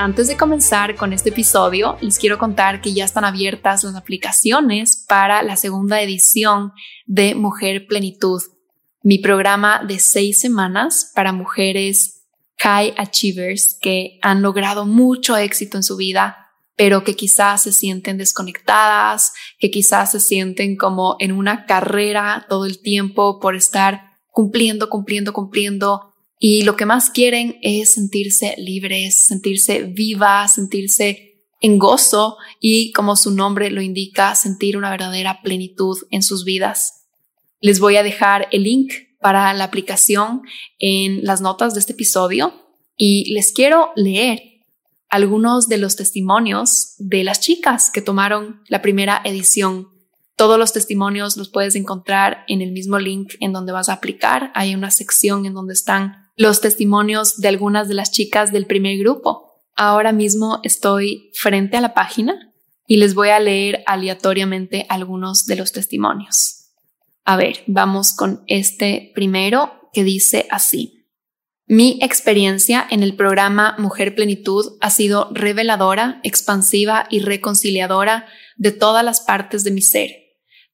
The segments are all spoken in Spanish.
Antes de comenzar con este episodio, les quiero contar que ya están abiertas las aplicaciones para la segunda edición de Mujer Plenitud, mi programa de seis semanas para mujeres high achievers que han logrado mucho éxito en su vida, pero que quizás se sienten desconectadas, que quizás se sienten como en una carrera todo el tiempo por estar cumpliendo, cumpliendo, cumpliendo y lo que más quieren es sentirse libres, sentirse vivas, sentirse en gozo y, como su nombre lo indica, sentir una verdadera plenitud en sus vidas. Les voy a dejar el link para la aplicación en las notas de este episodio y les quiero leer algunos de los testimonios de las chicas que tomaron la primera edición. Todos los testimonios los puedes encontrar en el mismo link en donde vas a aplicar. Hay una sección en donde están los testimonios de algunas de las chicas del primer grupo. Ahora mismo estoy frente a la página y les voy a leer aleatoriamente algunos de los testimonios. A ver, vamos con este primero que dice así. Mi experiencia en el programa Mujer Plenitud ha sido reveladora, expansiva y reconciliadora de todas las partes de mi ser.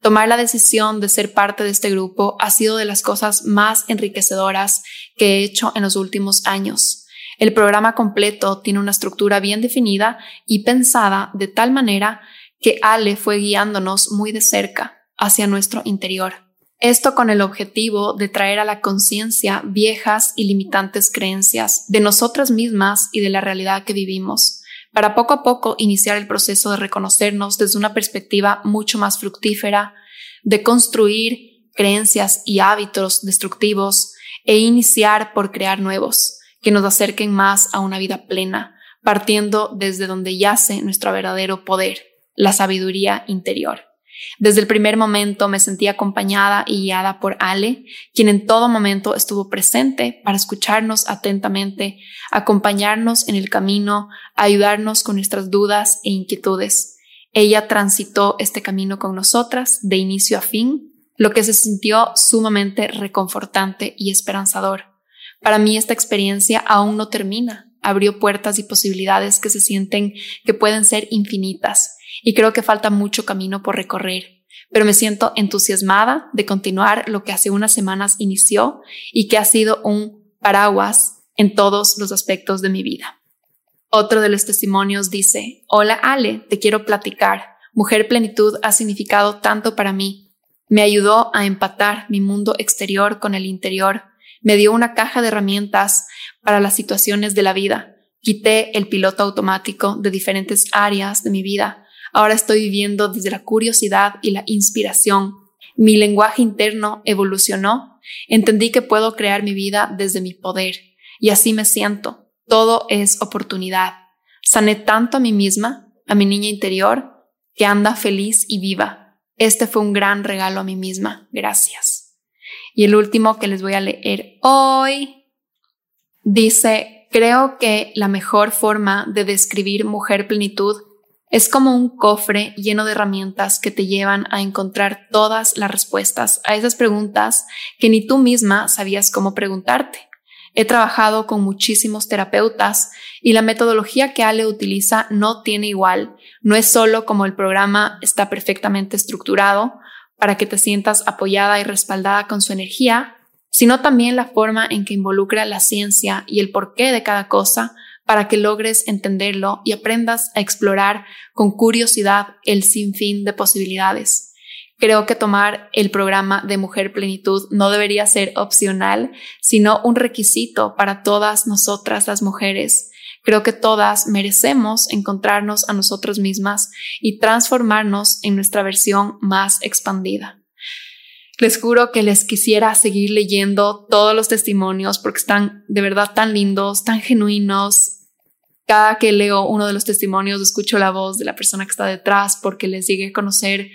Tomar la decisión de ser parte de este grupo ha sido de las cosas más enriquecedoras que he hecho en los últimos años. El programa completo tiene una estructura bien definida y pensada de tal manera que Ale fue guiándonos muy de cerca hacia nuestro interior. Esto con el objetivo de traer a la conciencia viejas y limitantes creencias de nosotras mismas y de la realidad que vivimos para poco a poco iniciar el proceso de reconocernos desde una perspectiva mucho más fructífera, de construir creencias y hábitos destructivos e iniciar por crear nuevos que nos acerquen más a una vida plena, partiendo desde donde yace nuestro verdadero poder, la sabiduría interior. Desde el primer momento me sentí acompañada y guiada por Ale, quien en todo momento estuvo presente para escucharnos atentamente, acompañarnos en el camino, ayudarnos con nuestras dudas e inquietudes. Ella transitó este camino con nosotras de inicio a fin, lo que se sintió sumamente reconfortante y esperanzador. Para mí esta experiencia aún no termina, abrió puertas y posibilidades que se sienten que pueden ser infinitas y creo que falta mucho camino por recorrer, pero me siento entusiasmada de continuar lo que hace unas semanas inició y que ha sido un paraguas en todos los aspectos de mi vida. Otro de los testimonios dice, Hola Ale, te quiero platicar. Mujer Plenitud ha significado tanto para mí. Me ayudó a empatar mi mundo exterior con el interior. Me dio una caja de herramientas para las situaciones de la vida. Quité el piloto automático de diferentes áreas de mi vida Ahora estoy viviendo desde la curiosidad y la inspiración. Mi lenguaje interno evolucionó. Entendí que puedo crear mi vida desde mi poder. Y así me siento. Todo es oportunidad. Sané tanto a mí misma, a mi niña interior, que anda feliz y viva. Este fue un gran regalo a mí misma. Gracias. Y el último que les voy a leer hoy dice, creo que la mejor forma de describir mujer plenitud es como un cofre lleno de herramientas que te llevan a encontrar todas las respuestas a esas preguntas que ni tú misma sabías cómo preguntarte. He trabajado con muchísimos terapeutas y la metodología que Ale utiliza no tiene igual. No es solo como el programa está perfectamente estructurado para que te sientas apoyada y respaldada con su energía, sino también la forma en que involucra la ciencia y el porqué de cada cosa para que logres entenderlo y aprendas a explorar con curiosidad el sinfín de posibilidades. Creo que tomar el programa de Mujer Plenitud no debería ser opcional, sino un requisito para todas nosotras las mujeres. Creo que todas merecemos encontrarnos a nosotros mismas y transformarnos en nuestra versión más expandida. Les juro que les quisiera seguir leyendo todos los testimonios porque están de verdad tan lindos, tan genuinos, cada que leo uno de los testimonios, escucho la voz de la persona que está detrás porque les llegué a conocer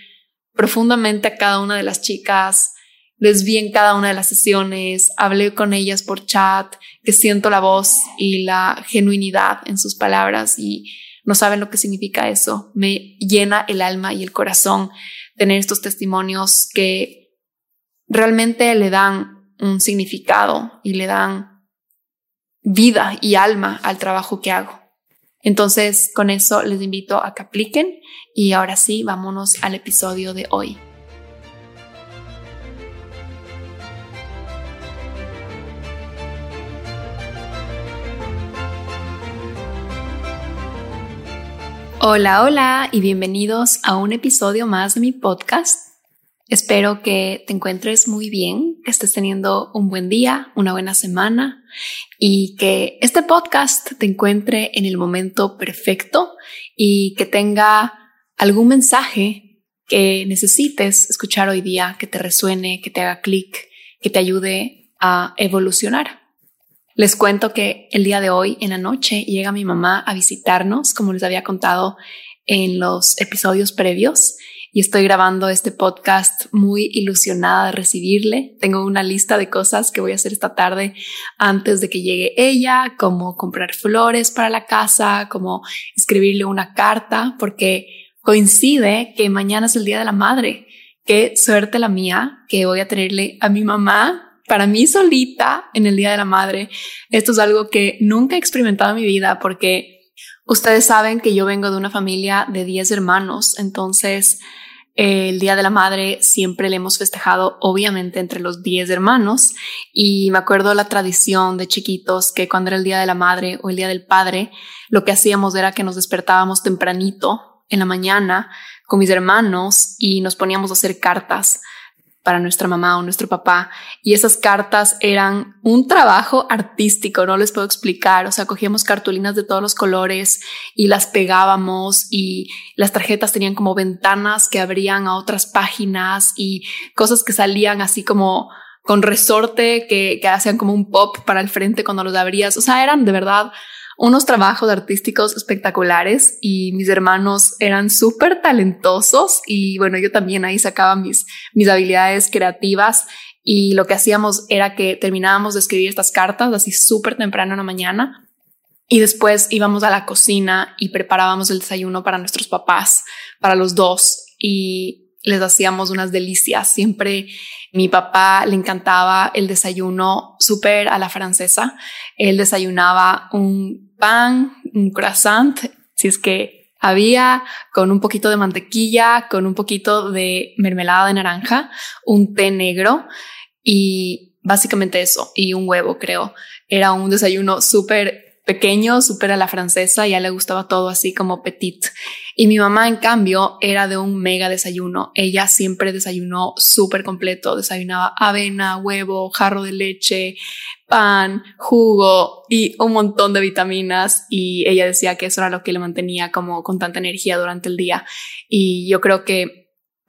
profundamente a cada una de las chicas, les vi en cada una de las sesiones, hablé con ellas por chat, que siento la voz y la genuinidad en sus palabras y no saben lo que significa eso. Me llena el alma y el corazón tener estos testimonios que realmente le dan un significado y le dan vida y alma al trabajo que hago. Entonces, con eso les invito a que apliquen y ahora sí, vámonos al episodio de hoy. Hola, hola y bienvenidos a un episodio más de mi podcast. Espero que te encuentres muy bien, que estés teniendo un buen día, una buena semana y que este podcast te encuentre en el momento perfecto y que tenga algún mensaje que necesites escuchar hoy día, que te resuene, que te haga clic, que te ayude a evolucionar. Les cuento que el día de hoy, en la noche, llega mi mamá a visitarnos, como les había contado en los episodios previos, y estoy grabando este podcast muy ilusionada de recibirle. Tengo una lista de cosas que voy a hacer esta tarde antes de que llegue ella, como comprar flores para la casa, como escribirle una carta, porque coincide que mañana es el Día de la Madre. Qué suerte la mía que voy a tenerle a mi mamá para mí solita en el Día de la Madre. Esto es algo que nunca he experimentado en mi vida porque ustedes saben que yo vengo de una familia de 10 hermanos, entonces el Día de la Madre siempre le hemos festejado obviamente entre los 10 hermanos. Y me acuerdo la tradición de chiquitos que cuando era el Día de la Madre o el Día del Padre, lo que hacíamos era que nos despertábamos tempranito en la mañana con mis hermanos y nos poníamos a hacer cartas para nuestra mamá o nuestro papá. Y esas cartas eran un trabajo artístico, no les puedo explicar. O sea, cogíamos cartulinas de todos los colores y las pegábamos y las tarjetas tenían como ventanas que abrían a otras páginas y cosas que salían así como con resorte que, que hacían como un pop para el frente cuando los abrías. O sea, eran de verdad unos trabajos artísticos espectaculares y mis hermanos eran súper talentosos y bueno, yo también ahí sacaba mis, mis habilidades creativas y lo que hacíamos era que terminábamos de escribir estas cartas así súper temprano en la mañana y después íbamos a la cocina y preparábamos el desayuno para nuestros papás, para los dos y les hacíamos unas delicias. Siempre mi papá le encantaba el desayuno súper a la francesa. Él desayunaba un pan, un croissant, si es que había, con un poquito de mantequilla, con un poquito de mermelada de naranja, un té negro y básicamente eso, y un huevo, creo. Era un desayuno súper pequeño, súper a la francesa, ya le gustaba todo así como petit. Y mi mamá, en cambio, era de un mega desayuno. Ella siempre desayunó súper completo, desayunaba avena, huevo, jarro de leche, pan, jugo y un montón de vitaminas. Y ella decía que eso era lo que le mantenía como con tanta energía durante el día. Y yo creo que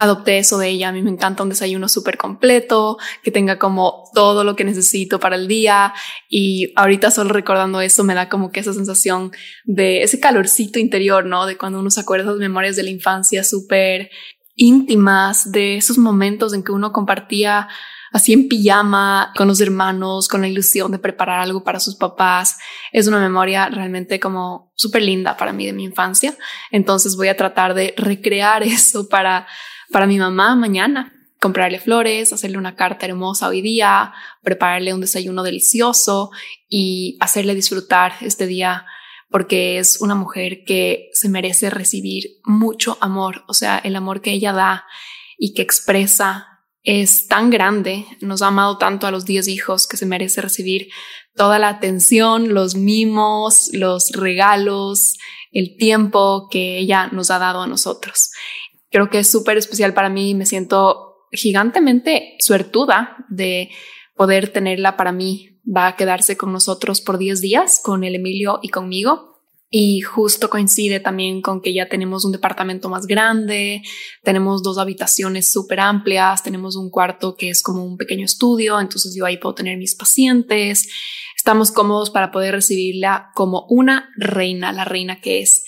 adopté eso de ella. A mí me encanta un desayuno súper completo, que tenga como todo lo que necesito para el día. Y ahorita solo recordando eso me da como que esa sensación de ese calorcito interior, ¿no? De cuando uno se acuerda de memorias de la infancia súper íntimas, de esos momentos en que uno compartía así en pijama con los hermanos, con la ilusión de preparar algo para sus papás. Es una memoria realmente como súper linda para mí de mi infancia. Entonces voy a tratar de recrear eso para para mi mamá mañana. Comprarle flores, hacerle una carta hermosa hoy día, prepararle un desayuno delicioso y hacerle disfrutar este día porque es una mujer que se merece recibir mucho amor. O sea, el amor que ella da y que expresa es tan grande, nos ha amado tanto a los 10 hijos que se merece recibir toda la atención, los mimos, los regalos, el tiempo que ella nos ha dado a nosotros creo que es súper especial para mí. Me siento gigantemente suertuda de poder tenerla para mí. Va a quedarse con nosotros por 10 días, con el Emilio y conmigo. Y justo coincide también con que ya tenemos un departamento más grande, tenemos dos habitaciones súper amplias, tenemos un cuarto que es como un pequeño estudio, entonces yo ahí puedo tener mis pacientes, estamos cómodos para poder recibirla como una reina, la reina que es.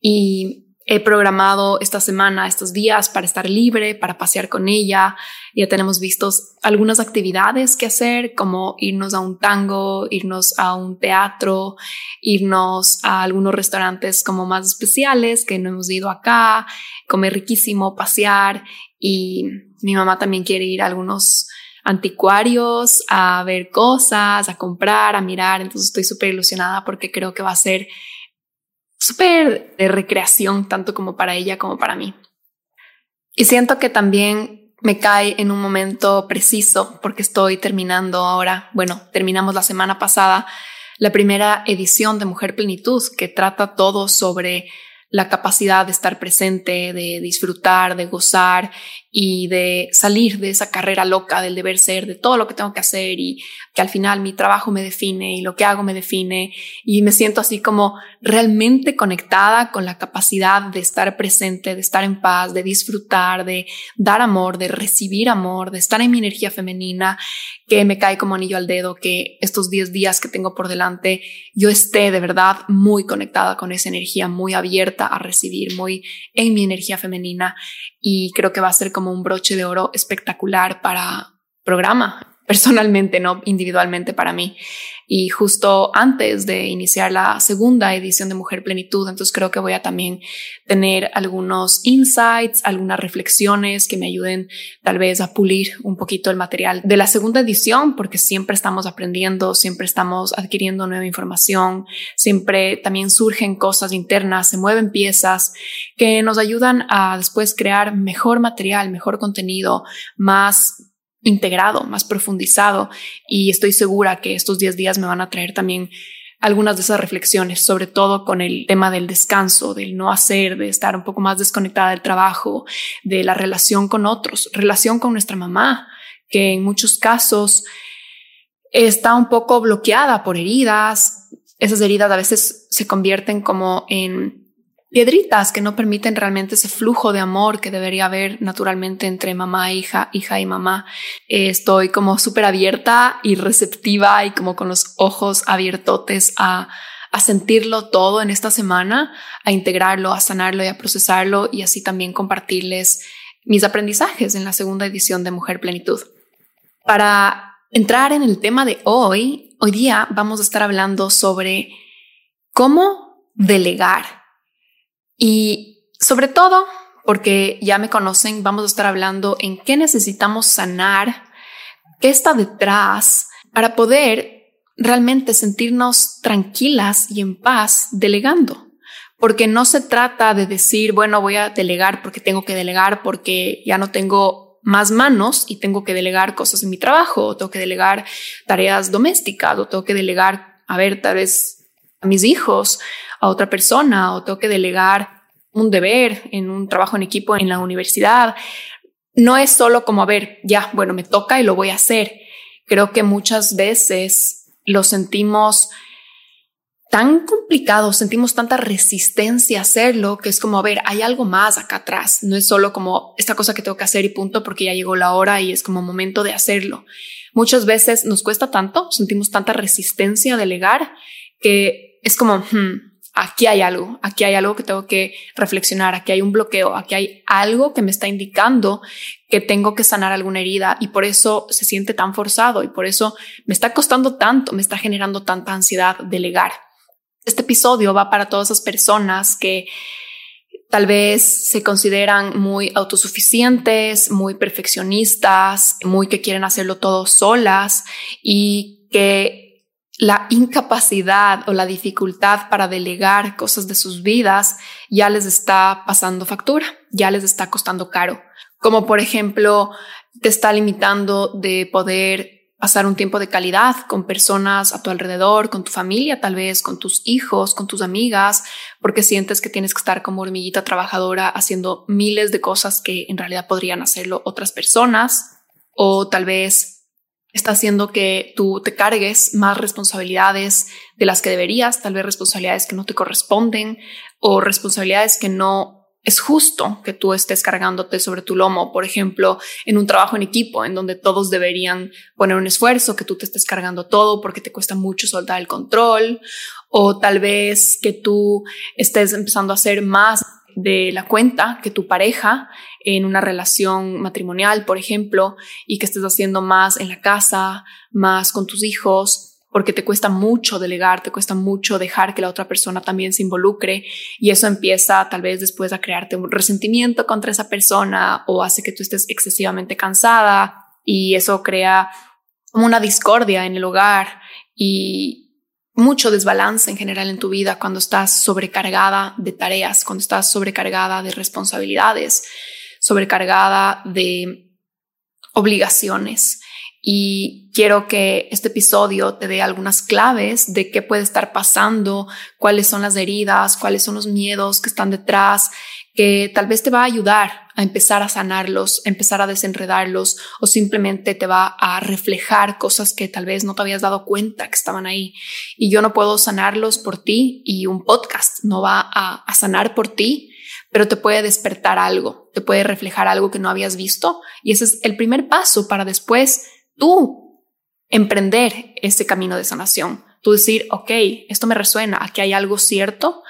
Y he programado esta semana, estos días para estar libre, para pasear con ella. Ya tenemos vistos algunas actividades que hacer, como irnos a un tango, irnos a un teatro, irnos a algunos restaurantes como más especiales que no hemos ido acá, comer riquísimo, pasear y mi mamá también quiere ir a algunos anticuarios a ver cosas, a comprar, a mirar. Entonces estoy súper ilusionada porque creo que va a ser súper de recreación, tanto como para ella como para mí. Y siento que también me cae en un momento preciso porque estoy terminando ahora, bueno, terminamos la semana pasada la primera edición de Mujer Plenitud que trata todo sobre la capacidad de estar presente, de disfrutar, de gozar y de salir de esa carrera loca del deber ser, de todo lo que tengo que hacer y que al final mi trabajo me define y lo que hago me define. Y me siento así como realmente conectada con la capacidad de estar presente, de estar en paz, de disfrutar, de dar amor, de recibir amor, de estar en mi energía femenina, que me cae como anillo al dedo que estos 10 días que tengo por delante yo esté de verdad muy conectada con esa energía, muy abierta a recibir, muy en mi energía femenina. Y creo que va a ser como un broche de oro espectacular para programa personalmente, no individualmente para mí. Y justo antes de iniciar la segunda edición de Mujer Plenitud, entonces creo que voy a también tener algunos insights, algunas reflexiones que me ayuden tal vez a pulir un poquito el material de la segunda edición, porque siempre estamos aprendiendo, siempre estamos adquiriendo nueva información, siempre también surgen cosas internas, se mueven piezas que nos ayudan a después crear mejor material, mejor contenido, más integrado, más profundizado y estoy segura que estos 10 días me van a traer también algunas de esas reflexiones, sobre todo con el tema del descanso, del no hacer, de estar un poco más desconectada del trabajo, de la relación con otros, relación con nuestra mamá, que en muchos casos está un poco bloqueada por heridas. Esas heridas a veces se convierten como en piedritas que no permiten realmente ese flujo de amor que debería haber naturalmente entre mamá hija, hija y mamá. estoy como súper abierta y receptiva y como con los ojos abiertotes a, a sentirlo todo en esta semana, a integrarlo, a sanarlo y a procesarlo y así también compartirles mis aprendizajes en la segunda edición de Mujer Plenitud. Para entrar en el tema de hoy, hoy día vamos a estar hablando sobre cómo delegar y sobre todo, porque ya me conocen, vamos a estar hablando en qué necesitamos sanar, qué está detrás para poder realmente sentirnos tranquilas y en paz delegando. Porque no se trata de decir, bueno, voy a delegar porque tengo que delegar porque ya no tengo más manos y tengo que delegar cosas en mi trabajo, o tengo que delegar tareas domésticas, o tengo que delegar, a ver, tal vez a mis hijos, a otra persona o tengo que delegar un deber en un trabajo en equipo en la universidad. No es solo como, a ver, ya, bueno, me toca y lo voy a hacer. Creo que muchas veces lo sentimos tan complicado, sentimos tanta resistencia a hacerlo, que es como, a ver, hay algo más acá atrás. No es solo como esta cosa que tengo que hacer y punto, porque ya llegó la hora y es como momento de hacerlo. Muchas veces nos cuesta tanto, sentimos tanta resistencia a delegar, que es como, hmm, aquí hay algo, aquí hay algo que tengo que reflexionar, aquí hay un bloqueo, aquí hay algo que me está indicando que tengo que sanar alguna herida y por eso se siente tan forzado y por eso me está costando tanto, me está generando tanta ansiedad delegar. Este episodio va para todas esas personas que tal vez se consideran muy autosuficientes, muy perfeccionistas, muy que quieren hacerlo todo solas y que la incapacidad o la dificultad para delegar cosas de sus vidas ya les está pasando factura, ya les está costando caro. Como por ejemplo, te está limitando de poder pasar un tiempo de calidad con personas a tu alrededor, con tu familia, tal vez con tus hijos, con tus amigas, porque sientes que tienes que estar como hormiguita trabajadora haciendo miles de cosas que en realidad podrían hacerlo otras personas, o tal vez está haciendo que tú te cargues más responsabilidades de las que deberías, tal vez responsabilidades que no te corresponden o responsabilidades que no es justo que tú estés cargándote sobre tu lomo, por ejemplo, en un trabajo en equipo en donde todos deberían poner un esfuerzo, que tú te estés cargando todo porque te cuesta mucho soltar el control, o tal vez que tú estés empezando a hacer más de la cuenta que tu pareja en una relación matrimonial, por ejemplo, y que estés haciendo más en la casa, más con tus hijos, porque te cuesta mucho delegar, te cuesta mucho dejar que la otra persona también se involucre y eso empieza tal vez después a crearte un resentimiento contra esa persona o hace que tú estés excesivamente cansada y eso crea una discordia en el hogar y mucho desbalance en general en tu vida cuando estás sobrecargada de tareas, cuando estás sobrecargada de responsabilidades, sobrecargada de obligaciones. Y quiero que este episodio te dé algunas claves de qué puede estar pasando, cuáles son las heridas, cuáles son los miedos que están detrás, que tal vez te va a ayudar a empezar a sanarlos, a empezar a desenredarlos o simplemente te va a reflejar cosas que tal vez no te habías dado cuenta que estaban ahí. Y yo no puedo sanarlos por ti y un podcast no va a, a sanar por ti, pero te puede despertar algo, te puede reflejar algo que no habías visto y ese es el primer paso para después tú emprender ese camino de sanación. Tú decir, ok, esto me resuena, aquí hay algo cierto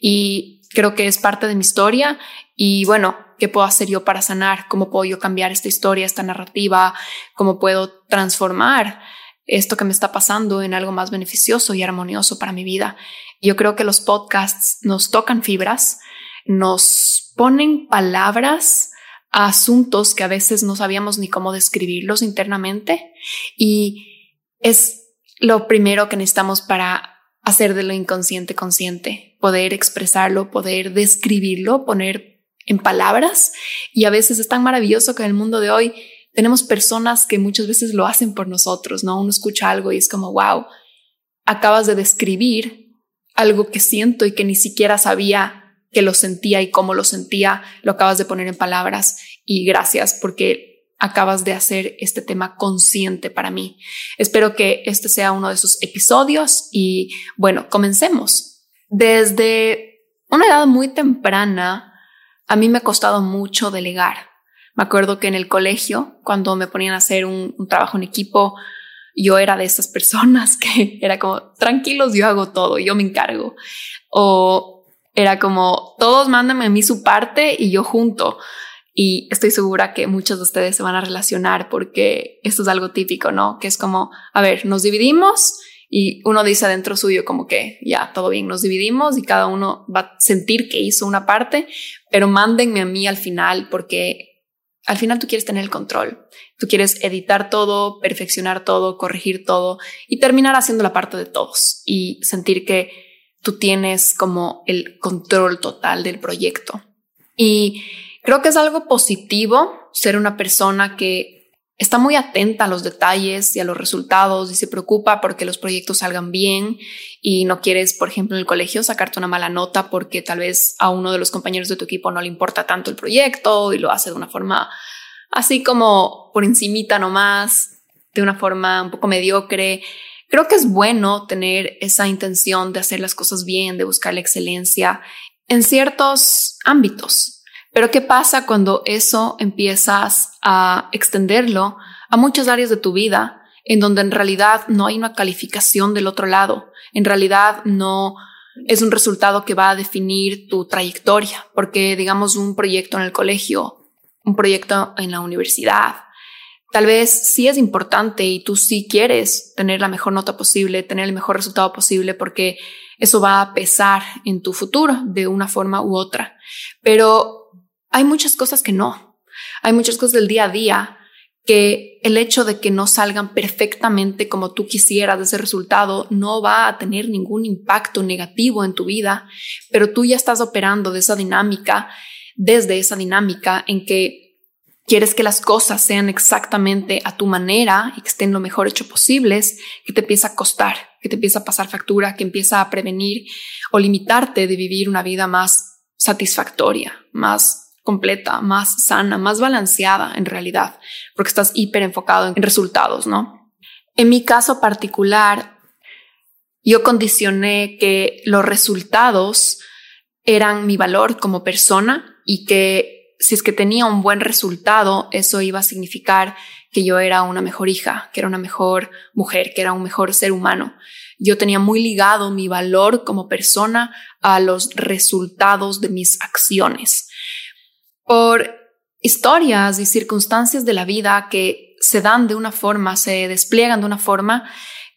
y creo que es parte de mi historia y bueno, ¿qué puedo hacer yo para sanar? ¿Cómo puedo yo cambiar esta historia, esta narrativa? ¿Cómo puedo transformar esto que me está pasando en algo más beneficioso y armonioso para mi vida? Yo creo que los podcasts nos tocan fibras, nos ponen palabras asuntos que a veces no sabíamos ni cómo describirlos internamente y es lo primero que necesitamos para hacer de lo inconsciente consciente, poder expresarlo, poder describirlo, poner en palabras y a veces es tan maravilloso que en el mundo de hoy tenemos personas que muchas veces lo hacen por nosotros, ¿no? Uno escucha algo y es como, wow, acabas de describir algo que siento y que ni siquiera sabía que lo sentía y cómo lo sentía, lo acabas de poner en palabras y gracias porque acabas de hacer este tema consciente para mí. Espero que este sea uno de esos episodios y bueno, comencemos. Desde una edad muy temprana, a mí me ha costado mucho delegar. Me acuerdo que en el colegio, cuando me ponían a hacer un, trabajo en equipo, yo era de esas personas que era como, tranquilos, yo hago todo, yo me encargo. O era como, todos mándenme a mí su parte y yo junto. Y estoy segura que muchos de ustedes se van a relacionar porque esto es algo típico, ¿no? Que es como, a ver, nos dividimos y uno dice adentro suyo como que ya, todo bien, nos dividimos y cada uno va a sentir que hizo una parte, pero mándenme a mí al final porque al final tú quieres tener el control. Tú quieres editar todo, perfeccionar todo, corregir todo y terminar haciendo la parte de todos y sentir que tú tienes como el control total del proyecto. Y creo que es algo positivo ser una persona que está muy atenta a los detalles y a los resultados y se preocupa porque los proyectos salgan bien y no quieres, por ejemplo, en el colegio sacarte una mala nota porque tal vez a uno de los compañeros de tu equipo no le importa tanto el proyecto y lo hace de una forma así como por encimita nomás, de una forma un poco mediocre. Creo que es bueno tener esa intención de hacer las cosas bien, de buscar la excelencia en ciertos ámbitos. Pero ¿qué pasa cuando eso empiezas a extenderlo a muchas áreas de tu vida en donde en realidad no hay una calificación del otro lado? En realidad no es un resultado que va a definir tu trayectoria, porque digamos un proyecto en el colegio, un proyecto en la universidad, Tal vez sí es importante y tú sí quieres tener la mejor nota posible, tener el mejor resultado posible, porque eso va a pesar en tu futuro de una forma u otra. Pero hay muchas cosas que no. Hay muchas cosas del día a día que el hecho de que no salgan perfectamente como tú quisieras de ese resultado no va a tener ningún impacto negativo en tu vida, pero tú ya estás operando de esa dinámica, desde esa dinámica en que quieres que las cosas sean exactamente a tu manera y que estén lo mejor hecho posibles, que te empieza a costar, que te empieza a pasar factura, que empieza a prevenir o limitarte de vivir una vida más satisfactoria, más completa, más sana, más balanceada en realidad, porque estás hiper enfocado en resultados, ¿no? En mi caso particular, yo condicioné que los resultados eran mi valor como persona y que si es que tenía un buen resultado, eso iba a significar que yo era una mejor hija, que era una mejor mujer, que era un mejor ser humano. Yo tenía muy ligado mi valor como persona a los resultados de mis acciones. Por historias y circunstancias de la vida que se dan de una forma, se despliegan de una forma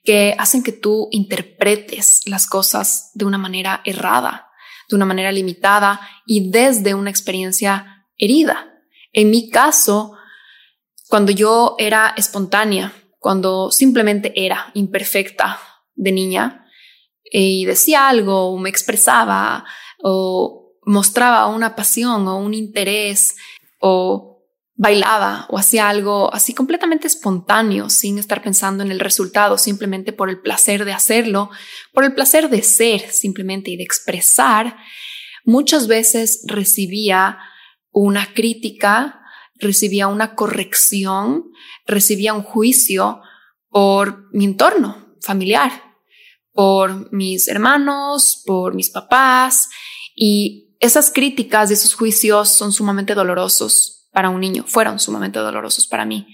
que hacen que tú interpretes las cosas de una manera errada, de una manera limitada y desde una experiencia herida. En mi caso, cuando yo era espontánea, cuando simplemente era imperfecta de niña y decía algo o me expresaba o mostraba una pasión o un interés o bailaba o hacía algo así completamente espontáneo sin estar pensando en el resultado, simplemente por el placer de hacerlo, por el placer de ser simplemente y de expresar, muchas veces recibía una crítica recibía una corrección, recibía un juicio por mi entorno familiar, por mis hermanos, por mis papás y esas críticas y esos juicios son sumamente dolorosos para un niño, fueron sumamente dolorosos para mí.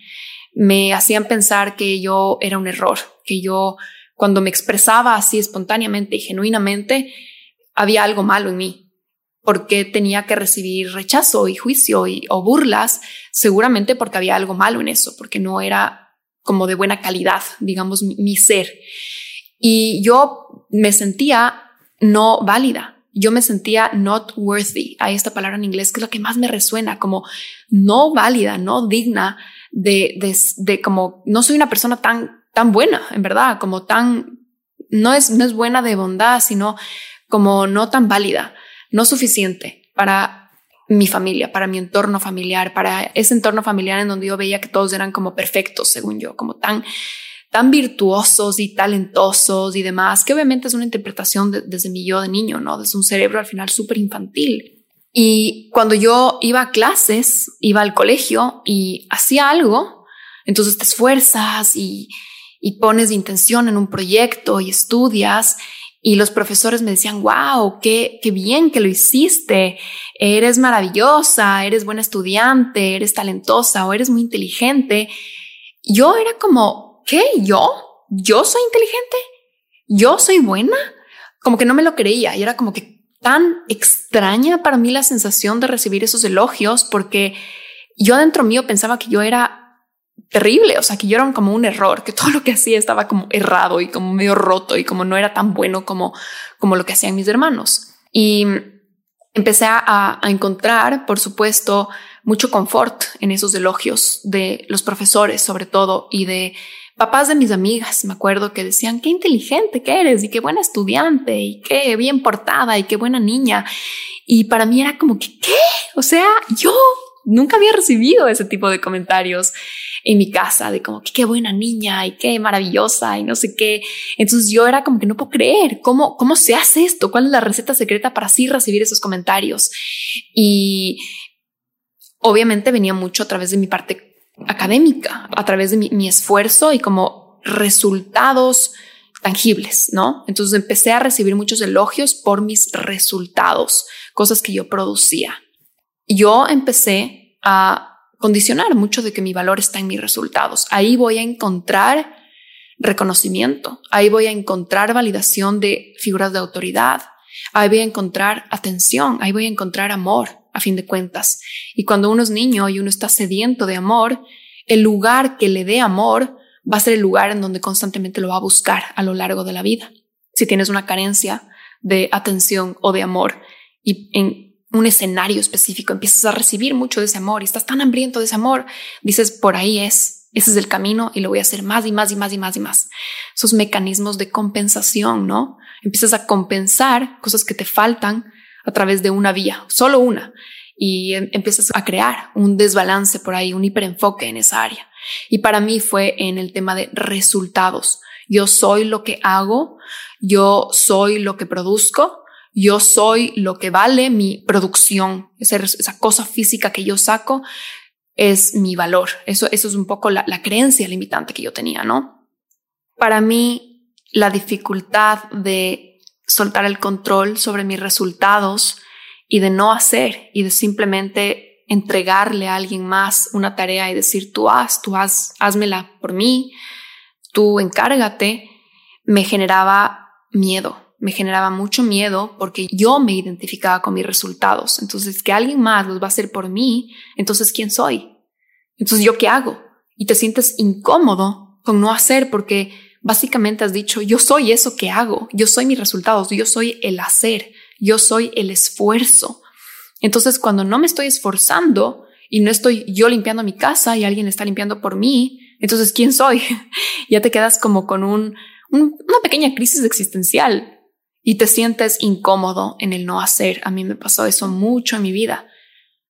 Me hacían pensar que yo era un error, que yo cuando me expresaba así espontáneamente y genuinamente, había algo malo en mí, porque tenía que recibir rechazo y juicio y, o burlas, seguramente porque había algo malo en eso, porque no era como de buena calidad, digamos, mi, ser. Y yo me sentía no válida, yo me sentía not worthy. Hay esta palabra en inglés que es lo que más me resuena, como no válida, no digna de, de, de, como no soy una persona tan, tan buena, en verdad, como tan, no es, no es buena de bondad, sino como no tan válida no suficiente para mi familia, para mi entorno familiar, para ese entorno familiar en donde yo veía que todos eran como perfectos, según yo, como tan, tan virtuosos y talentosos y demás, que obviamente es una interpretación desde mi yo de niño, ¿no? Desde un cerebro al final súper infantil. Y cuando yo iba a clases, iba al colegio y hacía algo, entonces te esfuerzas y, y pones intención en un proyecto y estudias y los profesores me decían, wow, qué, qué bien que lo hiciste, eres maravillosa, eres buena estudiante, eres talentosa o eres muy inteligente. Yo era como, ¿qué? ¿Yo? ¿Yo soy inteligente? ¿Yo soy buena? Como que no me lo creía y era como que tan extraña para mí la sensación de recibir esos elogios porque yo dentro mío pensaba que yo era terrible, o sea, que yo era como un error, que todo lo que hacía estaba como errado y como medio roto y como no era tan bueno como, como lo que hacían mis hermanos. Y empecé a, a encontrar, por supuesto, mucho confort en esos elogios de los profesores, sobre todo, y de papás de mis amigas. Me acuerdo que decían, qué inteligente que eres y qué buena estudiante y qué bien portada y qué buena niña. Y para mí era como que, ¿qué? O sea, yo nunca había recibido ese tipo de comentarios en mi casa de como qué buena niña y qué maravillosa y no sé qué. Entonces yo era como que no puedo creer cómo, cómo se hace esto, cuál es la receta secreta para así recibir esos comentarios. Y obviamente venía mucho a través de mi parte académica, a través de mi, esfuerzo y como resultados tangibles, ¿no? Entonces empecé a recibir muchos elogios por mis resultados, cosas que yo producía. Yo empecé a condicionar mucho de que mi valor está en mis resultados. Ahí voy a encontrar reconocimiento, ahí voy a encontrar validación de figuras de autoridad, ahí voy a encontrar atención, ahí voy a encontrar amor, a fin de cuentas. Y cuando uno es niño y uno está sediento de amor, el lugar que le dé amor va a ser el lugar en donde constantemente lo va a buscar a lo largo de la vida. Si tienes una carencia de atención o de amor y en un escenario específico, empiezas a recibir mucho de ese amor y estás tan hambriento de ese amor, dices, por ahí es, ese es el camino y lo voy a hacer más y más y más y más y más. Esos mecanismos de compensación, ¿no? Empiezas a compensar cosas que te faltan a través de una vía, solo una, y em, empiezas a crear un desbalance por ahí, un hiperenfoque en esa área. Y para mí fue en el tema de resultados. Yo soy lo que hago, yo soy lo que produzco, yo soy lo que vale mi producción, esa, cosa física que yo saco es mi valor. Eso, eso es un poco la creencia limitante que yo tenía, ¿no? Para mí, la dificultad de soltar el control sobre mis resultados y de no hacer y de simplemente entregarle a alguien más una tarea y decir tú haz, tú haz, házmela por mí, tú encárgate, me generaba miedo, me generaba mucho miedo porque yo me identificaba con mis resultados. Entonces, que alguien más los va a hacer por mí, entonces, ¿quién soy? Entonces, ¿yo qué hago? Y te sientes incómodo con no hacer porque básicamente has dicho, yo soy eso que hago, yo soy mis resultados, yo soy el hacer, yo soy el esfuerzo. Entonces, cuando no me estoy esforzando y no estoy yo limpiando mi casa y alguien está limpiando por mí, entonces, ¿quién soy? ya te quedas como con un, una pequeña crisis existencial y te sientes incómodo en el no hacer. A mí me pasó eso mucho en mi vida.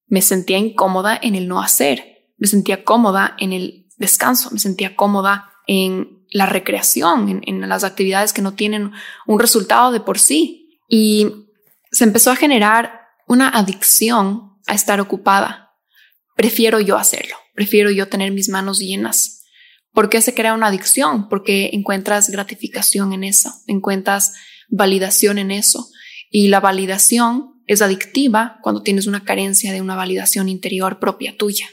Me sentía incómoda en el no hacer. Me sentía cómoda en el descanso. Me sentía cómoda en la recreación, en, las actividades que no tienen un resultado de por sí. Y se empezó a generar una adicción a estar ocupada. Prefiero yo hacerlo. Prefiero yo tener mis manos llenas ¿Por qué se crea una adicción? Porque encuentras gratificación en eso, encuentras validación en eso. Y la validación es adictiva cuando tienes una carencia de una validación interior propia tuya.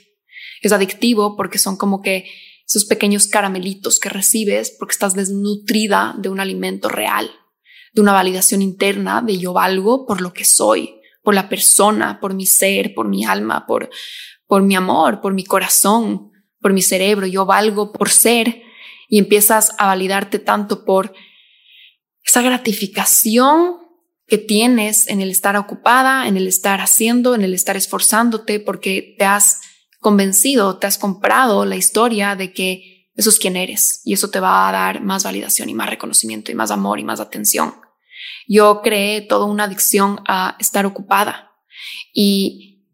Es adictivo porque son como que esos pequeños caramelitos que recibes porque estás desnutrida de un alimento real, de una validación interna de yo valgo por lo que soy, por la persona, por mi ser, por mi alma, por, por mi amor, por mi corazón, por mi cerebro, yo valgo por ser y empiezas a validarte tanto por esa gratificación que tienes en el estar ocupada, en el estar haciendo, en el estar esforzándote, porque te has convencido, te has comprado la historia de que eso es quien eres y eso te va a dar más validación y más reconocimiento y más amor y más atención. Yo creé toda una adicción a estar ocupada y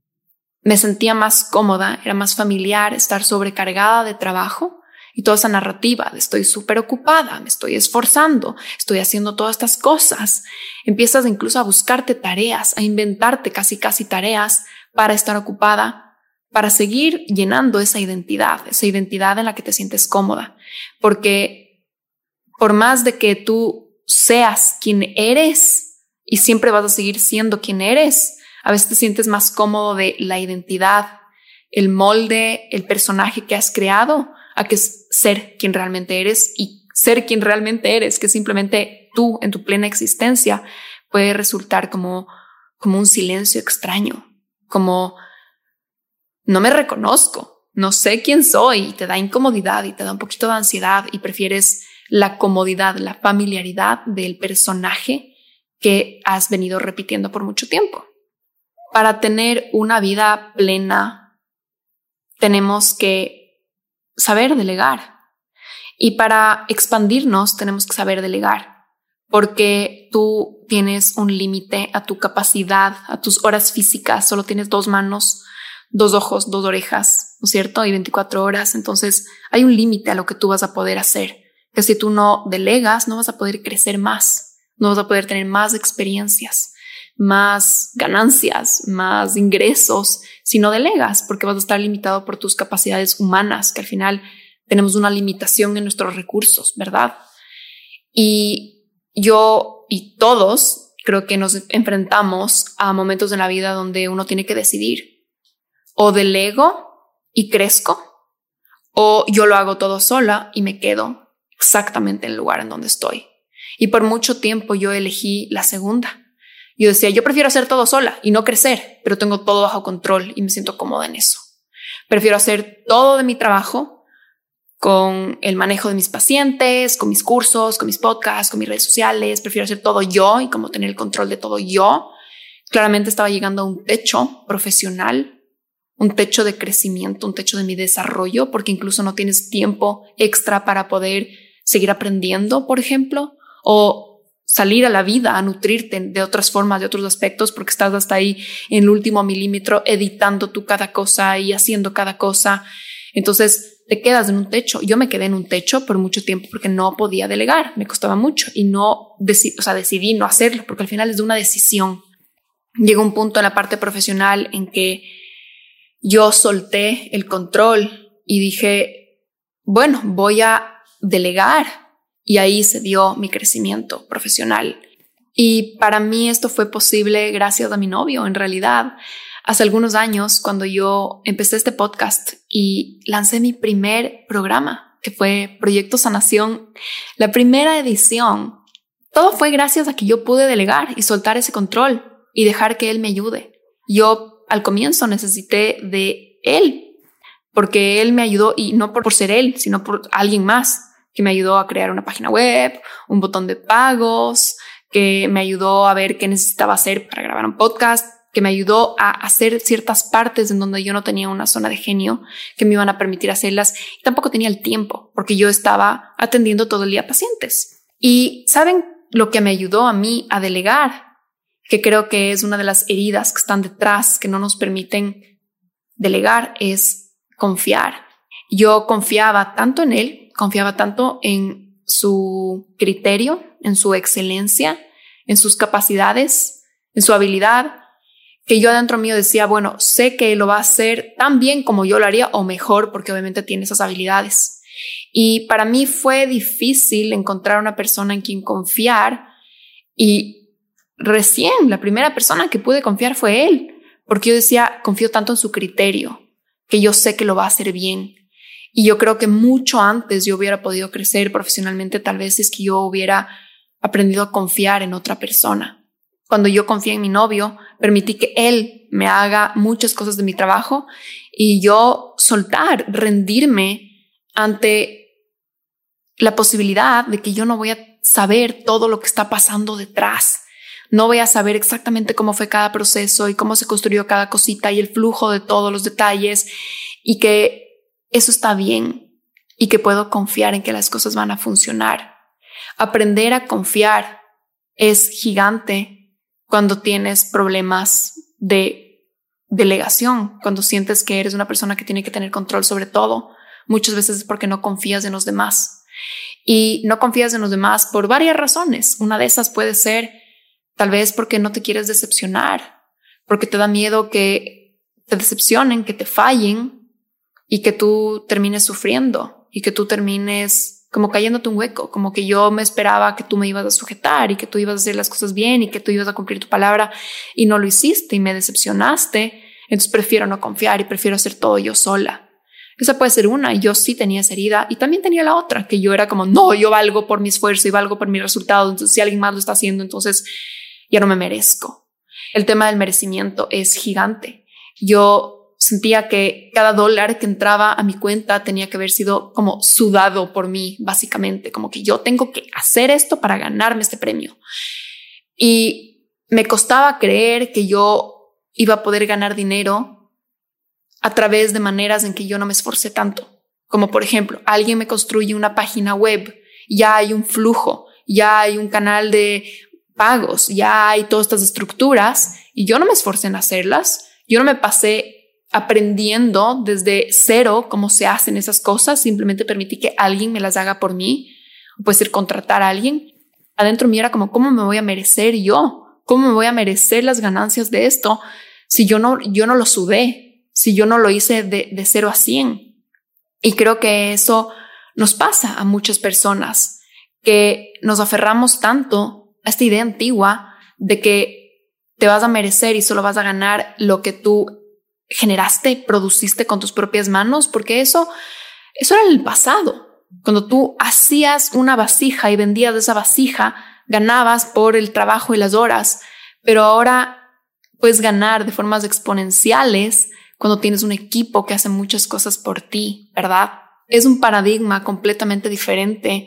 me sentía más cómoda, era más familiar estar sobrecargada de trabajo y toda esa narrativa de estoy súper ocupada, me estoy esforzando, estoy haciendo todas estas cosas. Empiezas incluso a buscarte tareas, a inventarte casi casi tareas para estar ocupada, para seguir llenando esa identidad, esa identidad en la que te sientes cómoda. Porque por más de que tú seas quien eres y siempre vas a seguir siendo quien eres, a veces te sientes más cómodo de la identidad, el molde, el personaje que has creado, a que es ser quien realmente eres y ser quien realmente eres, que simplemente tú en tu plena existencia puede resultar como, como un silencio extraño, como no me reconozco, no sé quién soy y te da incomodidad y te da un poquito de ansiedad y prefieres la comodidad, la familiaridad del personaje que has venido repitiendo por mucho tiempo para tener una vida plena, tenemos que saber delegar. Y para expandirnos, tenemos que saber delegar, porque tú tienes un límite a tu capacidad, a tus horas físicas, solo tienes dos manos, dos ojos, dos orejas, ¿no es cierto? Y 24 horas, entonces hay un límite a lo que tú vas a poder hacer, que si tú no delegas, no vas a poder crecer más, no vas a poder tener más experiencias más ganancias, más ingresos, si no delegas, porque vas a estar limitado por tus capacidades humanas, que al final tenemos una limitación en nuestros recursos, ¿verdad? Y yo y todos creo que nos enfrentamos a momentos en la vida donde uno tiene que decidir o delego y crezco o yo lo hago todo sola y me quedo exactamente en el lugar en donde estoy. Y por mucho tiempo yo elegí la segunda yo decía, yo prefiero hacer todo sola y no crecer, pero tengo todo bajo control y me siento cómoda en eso. Prefiero hacer todo de mi trabajo con el manejo de mis pacientes, con mis cursos, con mis podcasts, con mis redes sociales. Prefiero hacer todo yo y como tener el control de todo yo. Claramente estaba llegando a un techo profesional, un techo de crecimiento, un techo de mi desarrollo, porque incluso no tienes tiempo extra para poder seguir aprendiendo, por ejemplo, o salir a la vida, a nutrirte de otras formas, de otros aspectos, porque estás hasta ahí en el último milímetro editando tú cada cosa y haciendo cada cosa. Entonces te quedas en un techo. Yo me quedé en un techo por mucho tiempo porque no podía delegar, me costaba mucho y no, o sea, decidí no hacerlo porque al final es de una decisión. Llegó un punto en la parte profesional en que yo solté el control y dije, bueno, voy a delegar y ahí se dio mi crecimiento profesional. Y para mí esto fue posible gracias a mi novio, en realidad. Hace algunos años, cuando yo empecé este podcast y lancé mi primer programa, que fue Proyecto Sanación, la primera edición, todo fue gracias a que yo pude delegar y soltar ese control y dejar que él me ayude. Yo al comienzo necesité de él, porque él me ayudó y no por, ser él, sino por alguien más que me ayudó a crear una página web, un botón de pagos, que me ayudó a ver qué necesitaba hacer para grabar un podcast, que me ayudó a hacer ciertas partes en donde yo no tenía una zona de genio que me iban a permitir hacerlas y tampoco tenía el tiempo porque yo estaba atendiendo todo el día pacientes. Y saben lo que me ayudó a mí a delegar, que creo que es una de las heridas que están detrás que no nos permiten delegar, es confiar. Yo confiaba tanto en él, confiaba tanto en su criterio, en su excelencia, en sus capacidades, en su habilidad, que yo adentro mío decía, bueno, sé que lo va a hacer tan bien como yo lo haría o mejor, porque obviamente tiene esas habilidades. Y para mí fue difícil encontrar una persona en quien confiar y recién la primera persona que pude confiar fue él, porque yo decía, confío tanto en su criterio, que yo sé que lo va a hacer bien. Y yo creo que mucho antes yo hubiera podido crecer profesionalmente, tal vez es que yo hubiera aprendido a confiar en otra persona. Cuando yo confié en mi novio, permití que él me haga muchas cosas de mi trabajo y yo soltar, rendirme ante la posibilidad de que yo no voy a saber todo lo que está pasando detrás. No voy a saber exactamente cómo fue cada proceso y cómo se construyó cada cosita y el flujo de todos los detalles y que eso está bien y que puedo confiar en que las cosas van a funcionar. Aprender a confiar es gigante cuando tienes problemas de delegación, cuando sientes que eres una persona que tiene que tener control sobre todo. Muchas veces es porque no confías en los demás. Y no confías en los demás por varias razones. Una de esas puede ser tal vez porque no te quieres decepcionar, porque te da miedo que te decepcionen, que te fallen y que tú termines sufriendo y que tú termines como cayéndote un hueco, como que yo me esperaba que tú me ibas a sujetar y que tú ibas a hacer las cosas bien y que tú ibas a cumplir tu palabra y no lo hiciste y me decepcionaste, entonces prefiero no confiar y prefiero hacer todo yo sola. Esa puede ser una, yo sí tenía esa herida y también tenía la otra, que yo era como, no, yo valgo por mi esfuerzo y valgo por mi resultado, entonces si alguien más lo está haciendo, entonces ya no me merezco. El tema del merecimiento es gigante. Yo sentía que cada dólar que entraba a mi cuenta tenía que haber sido como sudado por mí, básicamente, como que yo tengo que hacer esto para ganarme este premio. Y me costaba creer que yo iba a poder ganar dinero a través de maneras en que yo no me esforcé tanto. Como por ejemplo, alguien me construye una página web, ya hay un flujo, ya hay un canal de pagos, ya hay todas estas estructuras y yo no me esforcé en hacerlas. Yo no me pasé aprendiendo desde cero cómo se hacen esas cosas, simplemente permití que alguien me las haga por mí, o puede ser contratar a alguien. Adentro mío era como, ¿cómo me voy a merecer yo? ¿Cómo me voy a merecer las ganancias de esto si yo no, yo no lo sudé, si yo no lo hice de, cero a cien? Y creo que eso nos pasa a muchas personas, que nos aferramos tanto esta idea antigua de que te vas a merecer y solo vas a ganar lo que tú generaste, produciste con tus propias manos, porque eso, eso era el pasado. Cuando tú hacías una vasija y vendías esa vasija, ganabas por el trabajo y las horas, pero ahora puedes ganar de formas exponenciales cuando tienes un equipo que hace muchas cosas por ti, ¿verdad? Es un paradigma completamente diferente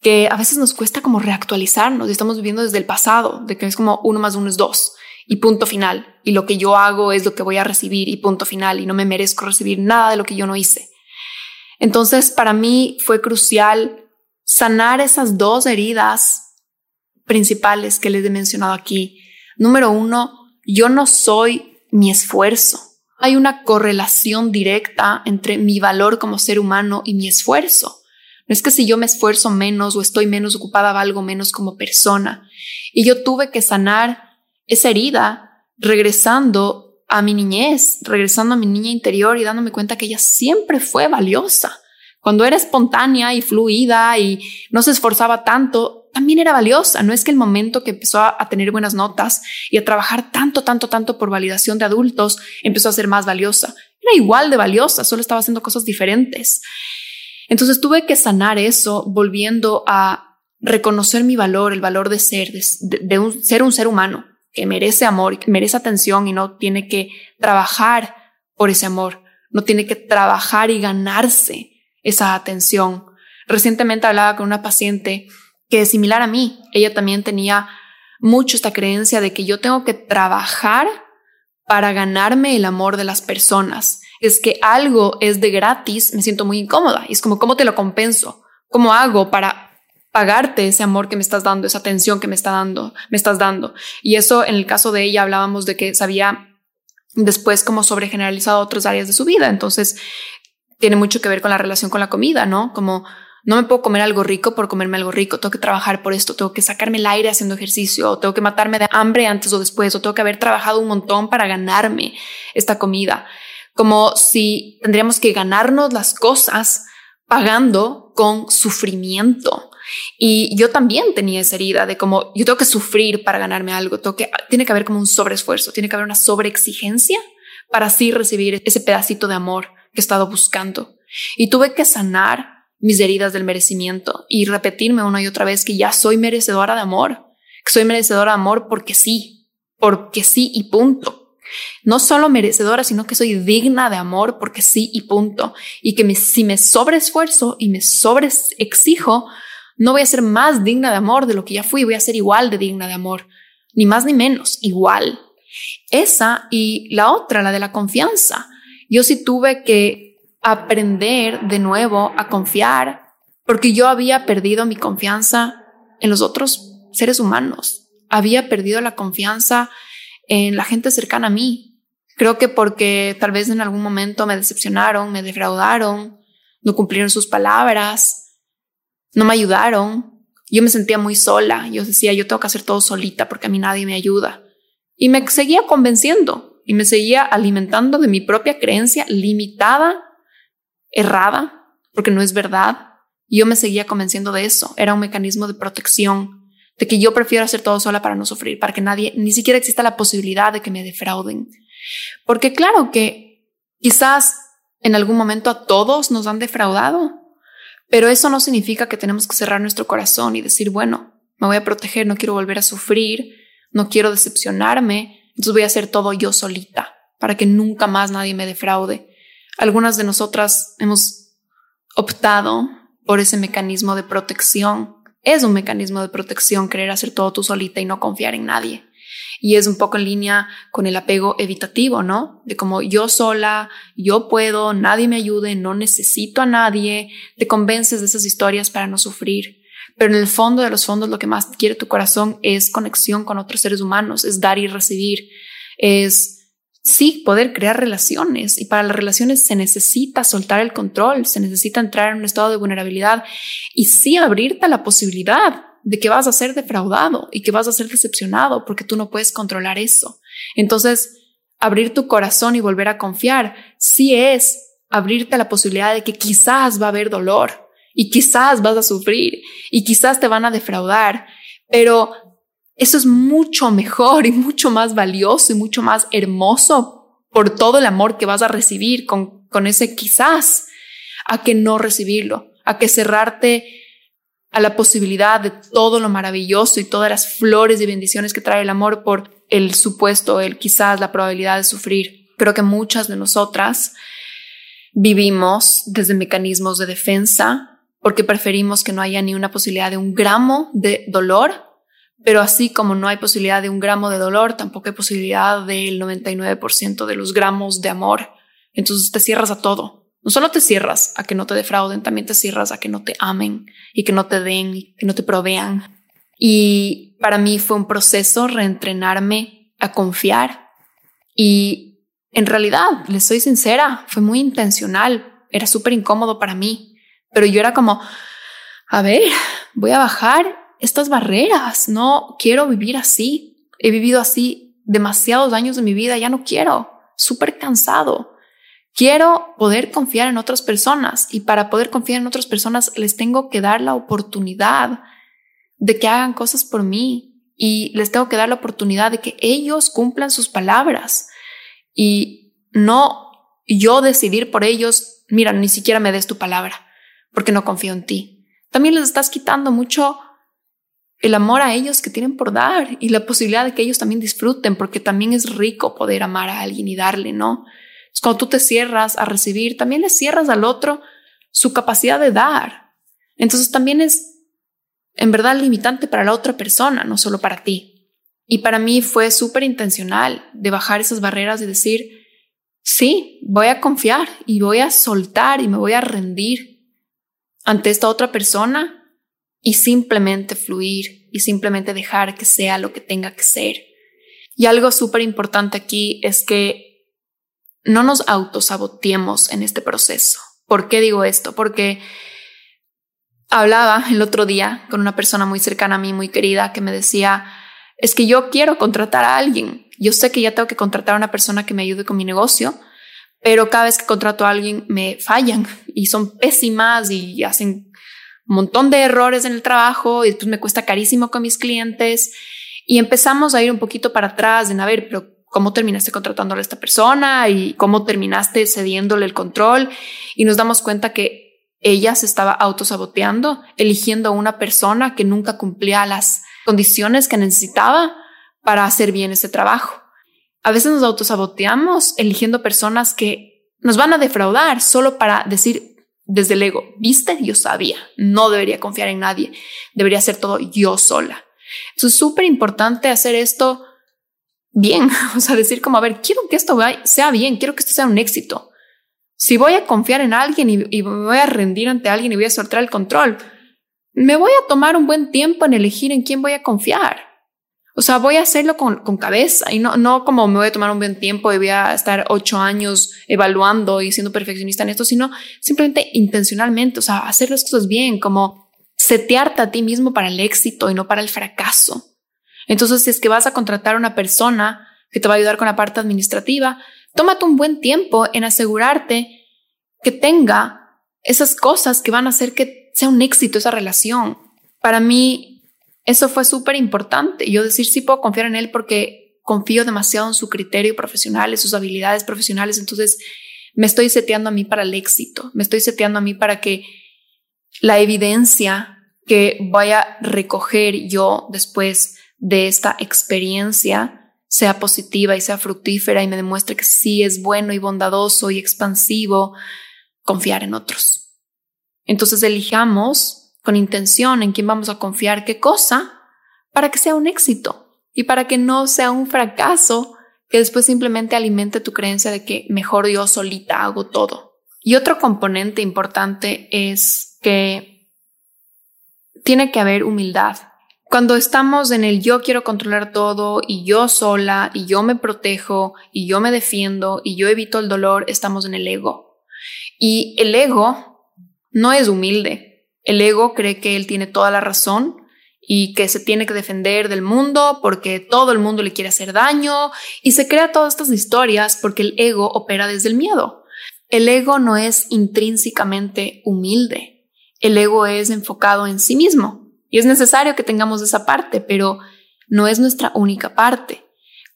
que a veces nos cuesta como reactualizarnos y estamos viviendo desde el pasado, de que es como uno más uno es dos y punto final. Y lo que yo hago es lo que voy a recibir y punto final. Y no me merezco recibir nada de lo que yo no hice. Entonces, para mí fue crucial sanar esas dos heridas principales que les he mencionado aquí. Número uno, yo no soy mi esfuerzo. Hay una correlación directa entre mi valor como ser humano y mi esfuerzo. No es que si yo me esfuerzo menos o estoy menos ocupada, valgo menos como persona. Y yo tuve que sanar esa herida regresando a mi niñez, regresando a mi niña interior y dándome cuenta que ella siempre fue valiosa. Cuando era espontánea y fluida y no se esforzaba tanto, también era valiosa. No es que el momento que empezó a, tener buenas notas y a trabajar tanto, tanto, tanto por validación de adultos, empezó a ser más valiosa. Era igual de valiosa, solo estaba haciendo cosas diferentes. Entonces tuve que sanar eso volviendo a reconocer mi valor, el valor de ser, de, un, ser un ser humano que merece amor, que merece atención y no tiene que trabajar por ese amor, no tiene que trabajar y ganarse esa atención. Recientemente hablaba con una paciente que es similar a mí, ella también tenía mucho esta creencia de que yo tengo que trabajar para ganarme el amor de las personas. Es que algo es de gratis, me siento muy incómoda. Y es como, ¿cómo te lo compenso? ¿Cómo hago para pagarte ese amor que me estás dando, esa atención que me está dando, me estás dando? Y eso en el caso de ella hablábamos de que sabía después como sobregeneralizado otras áreas de su vida. Entonces, tiene mucho que ver con la relación con la comida, ¿no? Como no me puedo comer algo rico por comerme algo rico, tengo que trabajar por esto, tengo que sacarme el aire haciendo ejercicio, o tengo que matarme de hambre antes o después, o tengo que haber trabajado un montón para ganarme esta comida. Como si tendríamos que ganarnos las cosas pagando con sufrimiento. Y yo también tenía esa herida de como yo tengo que sufrir para ganarme algo, tengo que, tiene que haber como un sobreesfuerzo, tiene que haber una sobreexigencia para así recibir ese pedacito de amor que he estado buscando. Y tuve que sanar mis heridas del merecimiento y repetirme una y otra vez que ya soy merecedora de amor, que soy merecedora de amor porque sí, porque sí y punto. No solo merecedora, sino que soy digna de amor porque sí y punto. Y que si me sobreesfuerzo y me sobreexijo, no voy a ser más digna de amor de lo que ya fui, voy a ser igual de digna de amor, ni más ni menos, igual. Esa y la otra, la de la confianza. Yo sí tuve que aprender de nuevo a confiar, porque yo había perdido mi confianza en los otros seres humanos, había perdido la confianza en la gente cercana a mí. Creo que porque tal vez en algún momento me decepcionaron, me defraudaron, no cumplieron sus palabras, no me ayudaron. Yo me sentía muy sola. Yo decía, yo tengo que hacer todo solita porque a mí nadie me ayuda. Y me seguía convenciendo y me seguía alimentando de mi propia creencia limitada errada, porque no es verdad. Yo me seguía convenciendo de eso. Era un mecanismo de protección, de que yo prefiero hacer todo sola para no sufrir, para que nadie, ni siquiera exista la posibilidad de que me defrauden. Porque claro que quizás en algún momento a todos nos han defraudado, pero eso no significa que tenemos que cerrar nuestro corazón y decir, bueno, me voy a proteger, no quiero volver a sufrir, no quiero decepcionarme, entonces voy a hacer todo yo solita para que nunca más nadie me defraude. Algunas de nosotras hemos optado por ese mecanismo de protección. Es un mecanismo de protección querer hacer todo tú solita y no confiar en nadie. Y es un poco en línea con el apego evitativo, ¿no? De como yo sola, yo puedo, nadie me ayude, no necesito a nadie, te convences de esas historias para no sufrir. Pero en el fondo de los fondos lo que más quiere tu corazón es conexión con otros seres humanos, es dar y recibir, es sí poder crear relaciones y para las relaciones se necesita soltar el control, se necesita entrar en un estado de vulnerabilidad y sí abrirte a la posibilidad de que vas a ser defraudado y que vas a ser decepcionado porque tú no puedes controlar eso. Entonces, abrir tu corazón y volver a confiar sí es abrirte a la posibilidad de que quizás va a haber dolor y quizás vas a sufrir y quizás te van a defraudar, pero eso es mucho mejor y mucho más valioso y mucho más hermoso por todo el amor que vas a recibir con, con ese quizás, a que no recibirlo, a que cerrarte a la posibilidad de todo lo maravilloso y todas las flores y bendiciones que trae el amor por el supuesto, el quizás, la probabilidad de sufrir. Creo que muchas de nosotras vivimos desde mecanismos de defensa porque preferimos que no haya ni una posibilidad de un gramo de dolor pero así como no hay posibilidad de un gramo de dolor, tampoco hay posibilidad del 99% de los gramos de amor. Entonces te cierras a todo. No solo te cierras a que no te defrauden, también te cierras a que no te amen y que no te den que no te provean. Y para mí fue un proceso reentrenarme a confiar. Y en realidad, les soy sincera, fue muy intencional. Era súper incómodo para mí. Pero yo era como, a ver, voy a bajar estas barreras. No quiero vivir así. He vivido así demasiados años de mi vida. Ya no quiero. Súper cansado. Quiero poder confiar en otras personas y para poder confiar en otras personas les tengo que dar la oportunidad de que hagan cosas por mí y les tengo que dar la oportunidad de que ellos cumplan sus palabras y no yo decidir por ellos, mira, ni siquiera me des tu palabra, porque no confío en ti. También les estás quitando mucho el amor a ellos que tienen por dar y la posibilidad de que ellos también disfruten, porque también es rico poder amar a alguien y darle, ¿no? Es cuando tú te cierras a recibir, también le cierras al otro su capacidad de dar. Entonces también es en verdad limitante para la otra persona, no solo para ti. Y para mí fue súper intencional de bajar esas barreras y decir, sí, voy a confiar y voy a soltar y me voy a rendir ante esta otra persona y simplemente fluir y simplemente dejar que sea lo que tenga que ser. Y algo súper importante aquí es que no nos autosaboteemos en este proceso. ¿Por qué digo esto? Porque hablaba el otro día con una persona muy cercana a mí, muy querida, que me decía, es que yo quiero contratar a alguien. Yo sé que ya tengo que contratar a una persona que me ayude con mi negocio, pero cada vez que contrato a alguien me fallan y son pésimas y hacen un montón de errores en el trabajo y después me cuesta carísimo con mis clientes. Y empezamos a ir un poquito para atrás en a ver, pero cómo terminaste contratándole a esta persona y cómo terminaste cediéndole el control. Y nos damos cuenta que ella se estaba autosaboteando, eligiendo a una persona que nunca cumplía las condiciones que necesitaba para hacer bien ese trabajo. A veces nos autosaboteamos eligiendo personas que nos van a defraudar solo para decir, desde el ego, viste, yo sabía, no debería confiar en nadie, debería hacer todo yo sola. es súper importante hacer esto bien, o sea, decir como, a ver, quiero que esto sea bien, quiero que esto sea un éxito. Si voy a confiar en alguien y, me voy a rendir ante alguien y voy a soltar el control, me voy a tomar un buen tiempo en elegir en quién voy a confiar. O sea, voy a hacerlo con, con, cabeza y no, no como me voy a tomar un buen tiempo y voy a estar ocho años evaluando y siendo perfeccionista en esto, sino simplemente intencionalmente, o sea, hacer las cosas bien, como setearte a ti mismo para el éxito y no para el fracaso. Entonces, si es que vas a contratar a una persona que te va a ayudar con la parte administrativa, tómate un buen tiempo en asegurarte que tenga esas cosas que van a hacer que sea un éxito esa relación. Para mí, eso fue súper importante. Yo decir, sí puedo confiar en él porque confío demasiado en su criterio profesional, en sus habilidades profesionales. Entonces, me estoy seteando a mí para el éxito. Me estoy seteando a mí para que la evidencia que vaya a recoger yo después de esta experiencia sea positiva y sea fructífera y me demuestre que sí es bueno y bondadoso y expansivo confiar en otros. Entonces elijamos con intención en quién vamos a confiar qué cosa para que sea un éxito y para que no sea un fracaso que después simplemente alimente tu creencia de que mejor yo solita hago todo. Y otro componente importante es que tiene que haber humildad. Cuando estamos en el yo quiero controlar todo y yo sola y yo me protejo y yo me defiendo y yo evito el dolor, estamos en el ego. Y el ego no es humilde, el ego cree que él tiene toda la razón y que se tiene que defender del mundo porque todo el mundo le quiere hacer daño y se crea todas estas historias porque el ego opera desde el miedo. El ego no es intrínsecamente humilde. El ego es enfocado en sí mismo y es necesario que tengamos esa parte, pero no es nuestra única parte.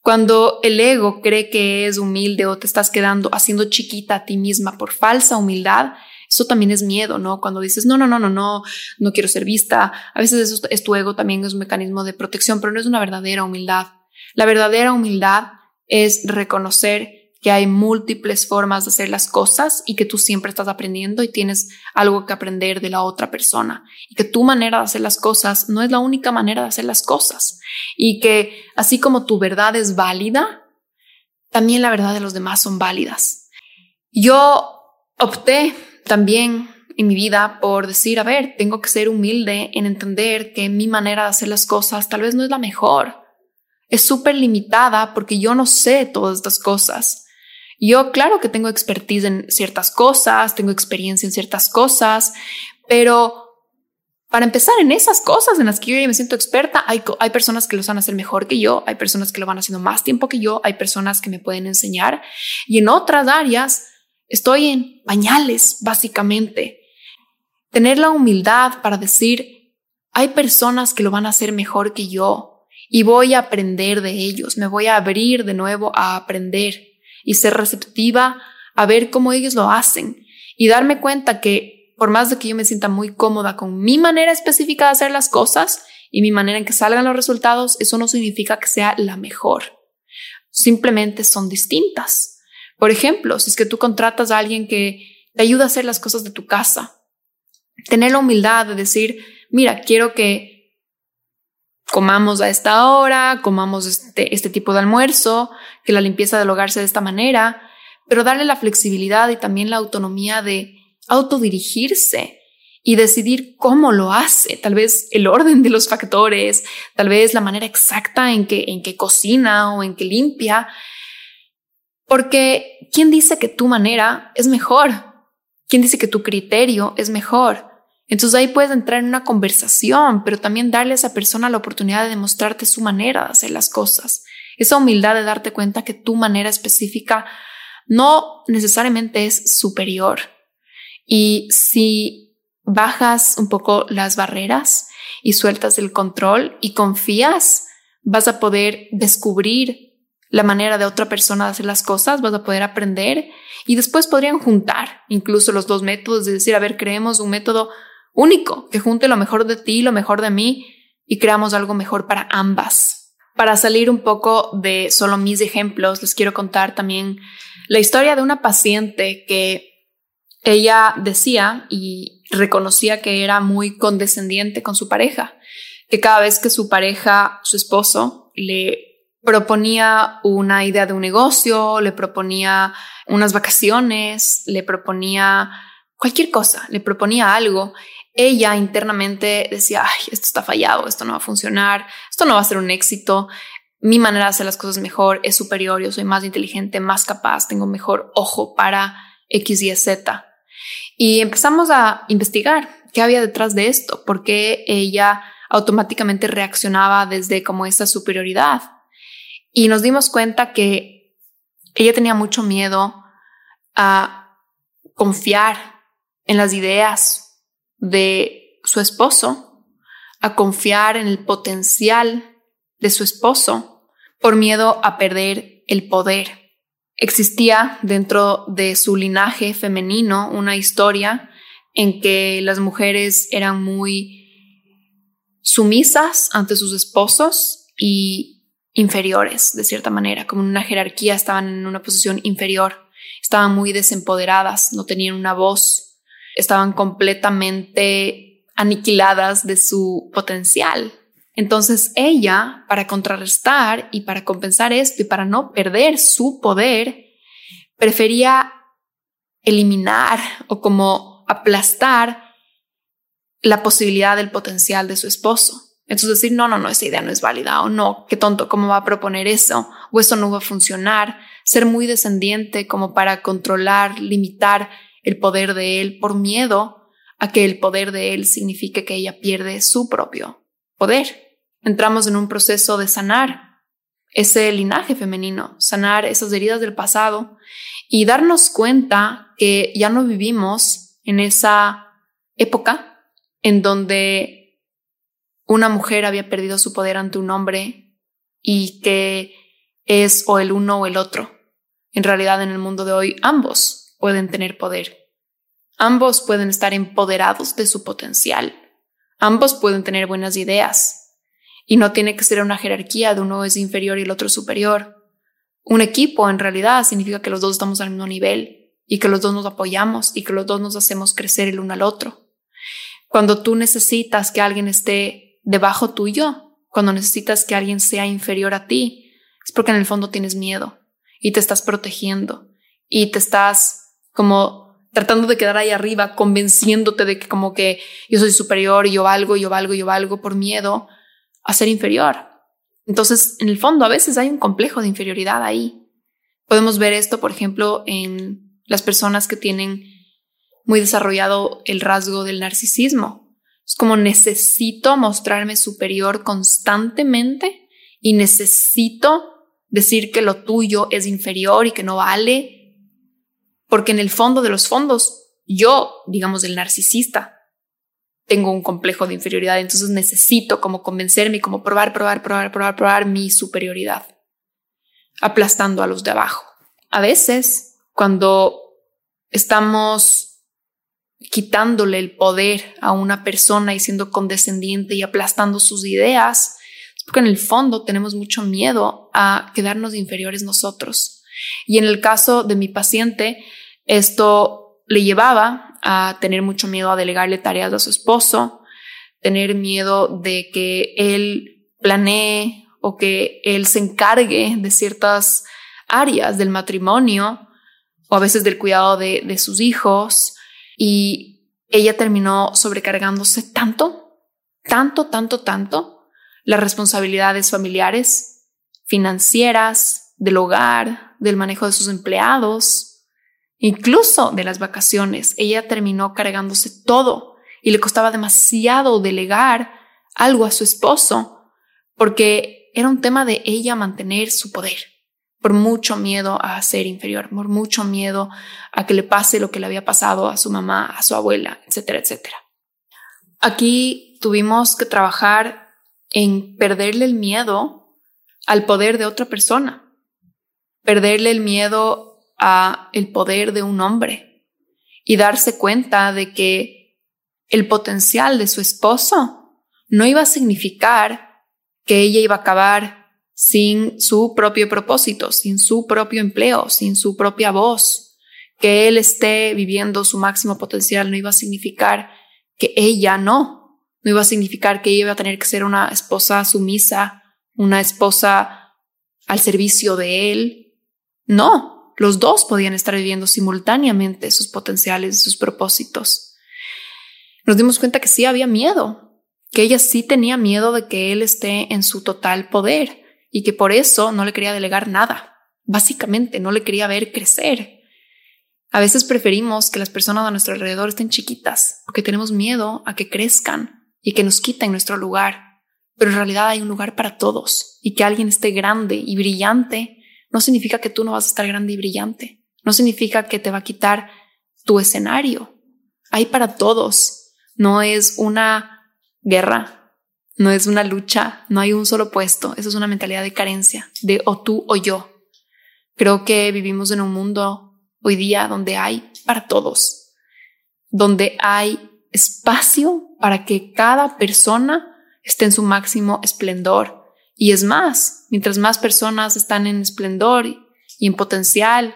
Cuando el ego cree que es humilde o te estás quedando haciendo chiquita a ti misma por falsa humildad, eso también es miedo, ¿no? Cuando dices, no, no, no, no, no, no quiero ser vista. A veces eso es tu ego, también es un mecanismo de protección, pero no es una verdadera humildad. La verdadera humildad es reconocer que hay múltiples formas de hacer las cosas y que tú siempre estás aprendiendo y tienes algo que aprender de la otra persona y que tu manera de hacer las cosas no es la única manera de hacer las cosas y que así como tu verdad es válida, también la verdad de los demás son válidas. Yo opté también en mi vida por decir, a ver, tengo que ser humilde en entender que mi manera de hacer las cosas tal vez no es la mejor. Es súper limitada porque yo no sé todas estas cosas. Yo claro que tengo expertise en ciertas cosas, tengo experiencia en ciertas cosas, pero para empezar en esas cosas en las que yo ya me siento experta, hay, hay personas que lo van a hacer mejor que yo, hay personas que lo van haciendo más tiempo que yo, hay personas que me pueden enseñar y en otras áreas Estoy en pañales, básicamente. Tener la humildad para decir, hay personas que lo van a hacer mejor que yo y voy a aprender de ellos, me voy a abrir de nuevo a aprender y ser receptiva a ver cómo ellos lo hacen y darme cuenta que por más de que yo me sienta muy cómoda con mi manera específica de hacer las cosas y mi manera en que salgan los resultados, eso no significa que sea la mejor. Simplemente son distintas. Por ejemplo, si es que tú contratas a alguien que te ayuda a hacer las cosas de tu casa, tener la humildad de decir, mira, quiero que comamos a esta hora, comamos este, este tipo de almuerzo, que la limpieza del hogar sea de esta manera, pero darle la flexibilidad y también la autonomía de autodirigirse y decidir cómo lo hace, tal vez el orden de los factores, tal vez la manera exacta en que, en que cocina o en que limpia, porque ¿quién dice que tu manera es mejor? ¿Quién dice que tu criterio es mejor? Entonces ahí puedes entrar en una conversación, pero también darle a esa persona la oportunidad de demostrarte su manera de hacer las cosas. Esa humildad de darte cuenta que tu manera específica no necesariamente es superior. Y si bajas un poco las barreras y sueltas el control y confías, vas a poder descubrir la manera de otra persona de hacer las cosas, vas a poder aprender y después podrían juntar incluso los dos métodos, de decir, a ver, creemos un método único que junte lo mejor de ti, lo mejor de mí y creamos algo mejor para ambas. Para salir un poco de solo mis ejemplos, les quiero contar también la historia de una paciente que ella decía y reconocía que era muy condescendiente con su pareja, que cada vez que su pareja, su esposo, le proponía una idea de un negocio, le proponía unas vacaciones, le proponía cualquier cosa, le proponía algo, ella internamente decía, ay, esto está fallado, esto no va a funcionar, esto no va a ser un éxito, mi manera de hacer las cosas mejor es superior, yo soy más inteligente, más capaz, tengo mejor ojo para X, Y, Z. Y empezamos a investigar qué había detrás de esto, por qué ella automáticamente reaccionaba desde como esa superioridad. Y nos dimos cuenta que ella tenía mucho miedo a confiar en las ideas de su esposo, a confiar en el potencial de su esposo por miedo a perder el poder. Existía dentro de su linaje femenino una historia en que las mujeres eran muy sumisas ante sus esposos y inferiores, de cierta manera, como en una jerarquía estaban en una posición inferior, estaban muy desempoderadas, no tenían una voz, estaban completamente aniquiladas de su potencial. Entonces ella, para contrarrestar y para compensar esto y para no perder su poder, prefería eliminar o como aplastar la posibilidad del potencial de su esposo. Entonces decir, no, no, no, esa idea no es válida o no, qué tonto, ¿cómo va a proponer eso? O eso no va a funcionar. Ser muy descendiente como para controlar, limitar el poder de él por miedo a que el poder de él signifique que ella pierde su propio poder entramos en un proceso de sanar ese linaje femenino, sanar esas heridas del pasado y darnos cuenta que ya no vivimos en esa época en donde una mujer había perdido su poder ante un hombre y que es o el uno o el otro. En realidad en el mundo de hoy ambos pueden tener poder. Ambos pueden estar empoderados de su potencial. Ambos pueden tener buenas ideas, y no tiene que ser una jerarquía de uno es inferior y el otro superior. Un equipo en realidad significa que los dos estamos al mismo nivel y que los dos nos apoyamos y que los dos nos hacemos crecer el uno al otro. Cuando tú necesitas que alguien esté debajo tuyo, cuando necesitas que alguien sea inferior a ti, es porque en el fondo tienes miedo y te estás protegiendo y te estás como tratando de quedar ahí arriba, convenciéndote de que como que yo soy superior, yo valgo, yo valgo, yo valgo por miedo a ser inferior. Entonces, en el fondo, a veces hay un complejo de inferioridad ahí. Podemos ver esto, por ejemplo, en las personas que tienen muy desarrollado el rasgo del narcisismo. Es como necesito mostrarme superior constantemente y necesito decir que lo tuyo es inferior y que no vale, porque en el fondo de los fondos, yo, digamos, el narcisista, tengo un complejo de inferioridad, entonces necesito como convencerme, como probar, probar, probar, probar, probar mi superioridad, aplastando a los de abajo. A veces, cuando estamos quitándole el poder a una persona y siendo condescendiente y aplastando sus ideas, porque en el fondo tenemos mucho miedo a quedarnos inferiores nosotros. Y en el caso de mi paciente, esto le llevaba a tener mucho miedo a delegarle tareas a su esposo, tener miedo de que él planee o que él se encargue de ciertas áreas del matrimonio o a veces del cuidado de sus hijos y ella terminó sobrecargándose tanto, tanto, tanto, tanto las responsabilidades familiares, financieras, del hogar, del manejo de sus empleados, incluso de las vacaciones. Ella terminó cargándose todo y le costaba demasiado delegar algo a su esposo porque era un tema de ella mantener su poder por mucho miedo a ser inferior, por mucho miedo a que le pase lo que le había pasado a su mamá, a su abuela, etcétera, etcétera. Aquí tuvimos que trabajar en perderle el miedo al poder de otra persona, perderle el miedo a el poder de un hombre y darse cuenta de que el potencial de su esposo no iba a significar que ella iba a acabar sin su propio propósito, sin su propio empleo, sin su propia voz. Que él esté viviendo su máximo potencial no iba a significar que ella no, no iba a significar que ella iba a tener que ser una esposa sumisa, una esposa al servicio de él. No, los dos podían estar viviendo simultáneamente sus potenciales, sus propósitos. Nos dimos cuenta que sí había miedo, que ella sí tenía miedo de que él esté en su total poder y que por eso no le quería delegar nada. Básicamente no le quería ver crecer. A veces preferimos que las personas a nuestro alrededor estén chiquitas porque tenemos miedo a que crezcan y que nos quiten nuestro lugar. Pero en realidad hay un lugar para todos y que alguien esté grande y brillante no significa que tú no vas a estar grande y brillante. No significa que te va a quitar tu escenario. Hay para todos. No es una guerra, no es una lucha, no hay un solo puesto, eso es una mentalidad de carencia, de o tú o yo. Creo que vivimos en un mundo hoy día donde hay para todos, donde hay espacio para que cada persona esté en su máximo esplendor. Y es más, mientras más personas están en esplendor y en potencial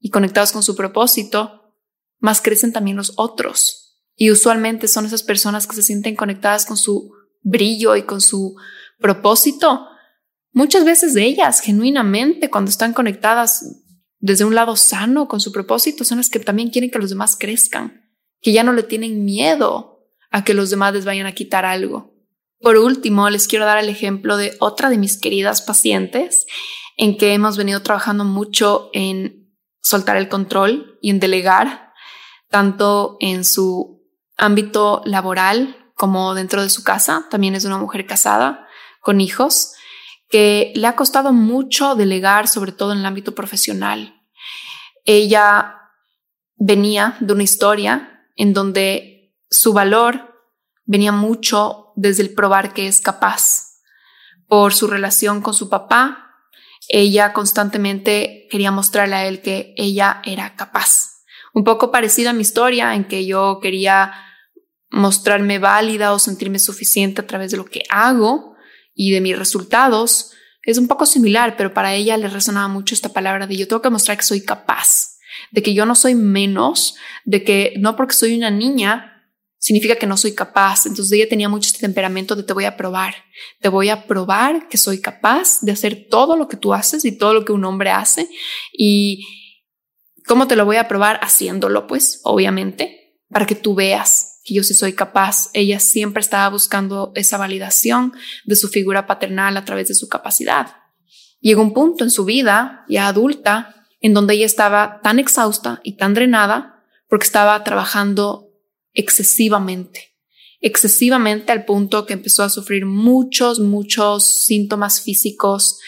y conectados con su propósito, más crecen también los otros. Y usualmente son esas personas que se sienten conectadas con su brillo y con su propósito, muchas veces ellas, genuinamente, cuando están conectadas desde un lado sano con su propósito, son las que también quieren que los demás crezcan, que ya no le tienen miedo a que los demás les vayan a quitar algo. Por último, les quiero dar el ejemplo de otra de mis queridas pacientes en que hemos venido trabajando mucho en soltar el control y en delegar, tanto en su ámbito laboral como dentro de su casa. También es una mujer casada con hijos que le ha costado mucho delegar, sobre todo en el ámbito profesional. Ella venía de una historia en donde su valor venía mucho desde el probar que es capaz. Por su relación con su papá, ella constantemente quería mostrarle a él que ella era capaz. Un poco parecida a mi historia en que yo quería mostrarme válida o sentirme suficiente a través de lo que hago y de mis resultados, es un poco similar, pero para ella le resonaba mucho esta palabra de yo tengo que mostrar que soy capaz, de que yo no soy menos, de que no porque soy una niña significa que no soy capaz. Entonces ella tenía mucho este temperamento de te voy a probar, te voy a probar que soy capaz de hacer todo lo que tú haces y todo lo que un hombre hace. Y cómo te lo voy a probar haciéndolo, pues, obviamente, para que tú veas que yo sí soy capaz. Ella siempre estaba buscando esa validación de su figura paternal a través de su capacidad. Llegó un punto en su vida, ya adulta, en donde ella estaba tan exhausta y tan drenada porque estaba trabajando excesivamente excesivamente al punto que empezó a sufrir muchos, muchos síntomas físicos,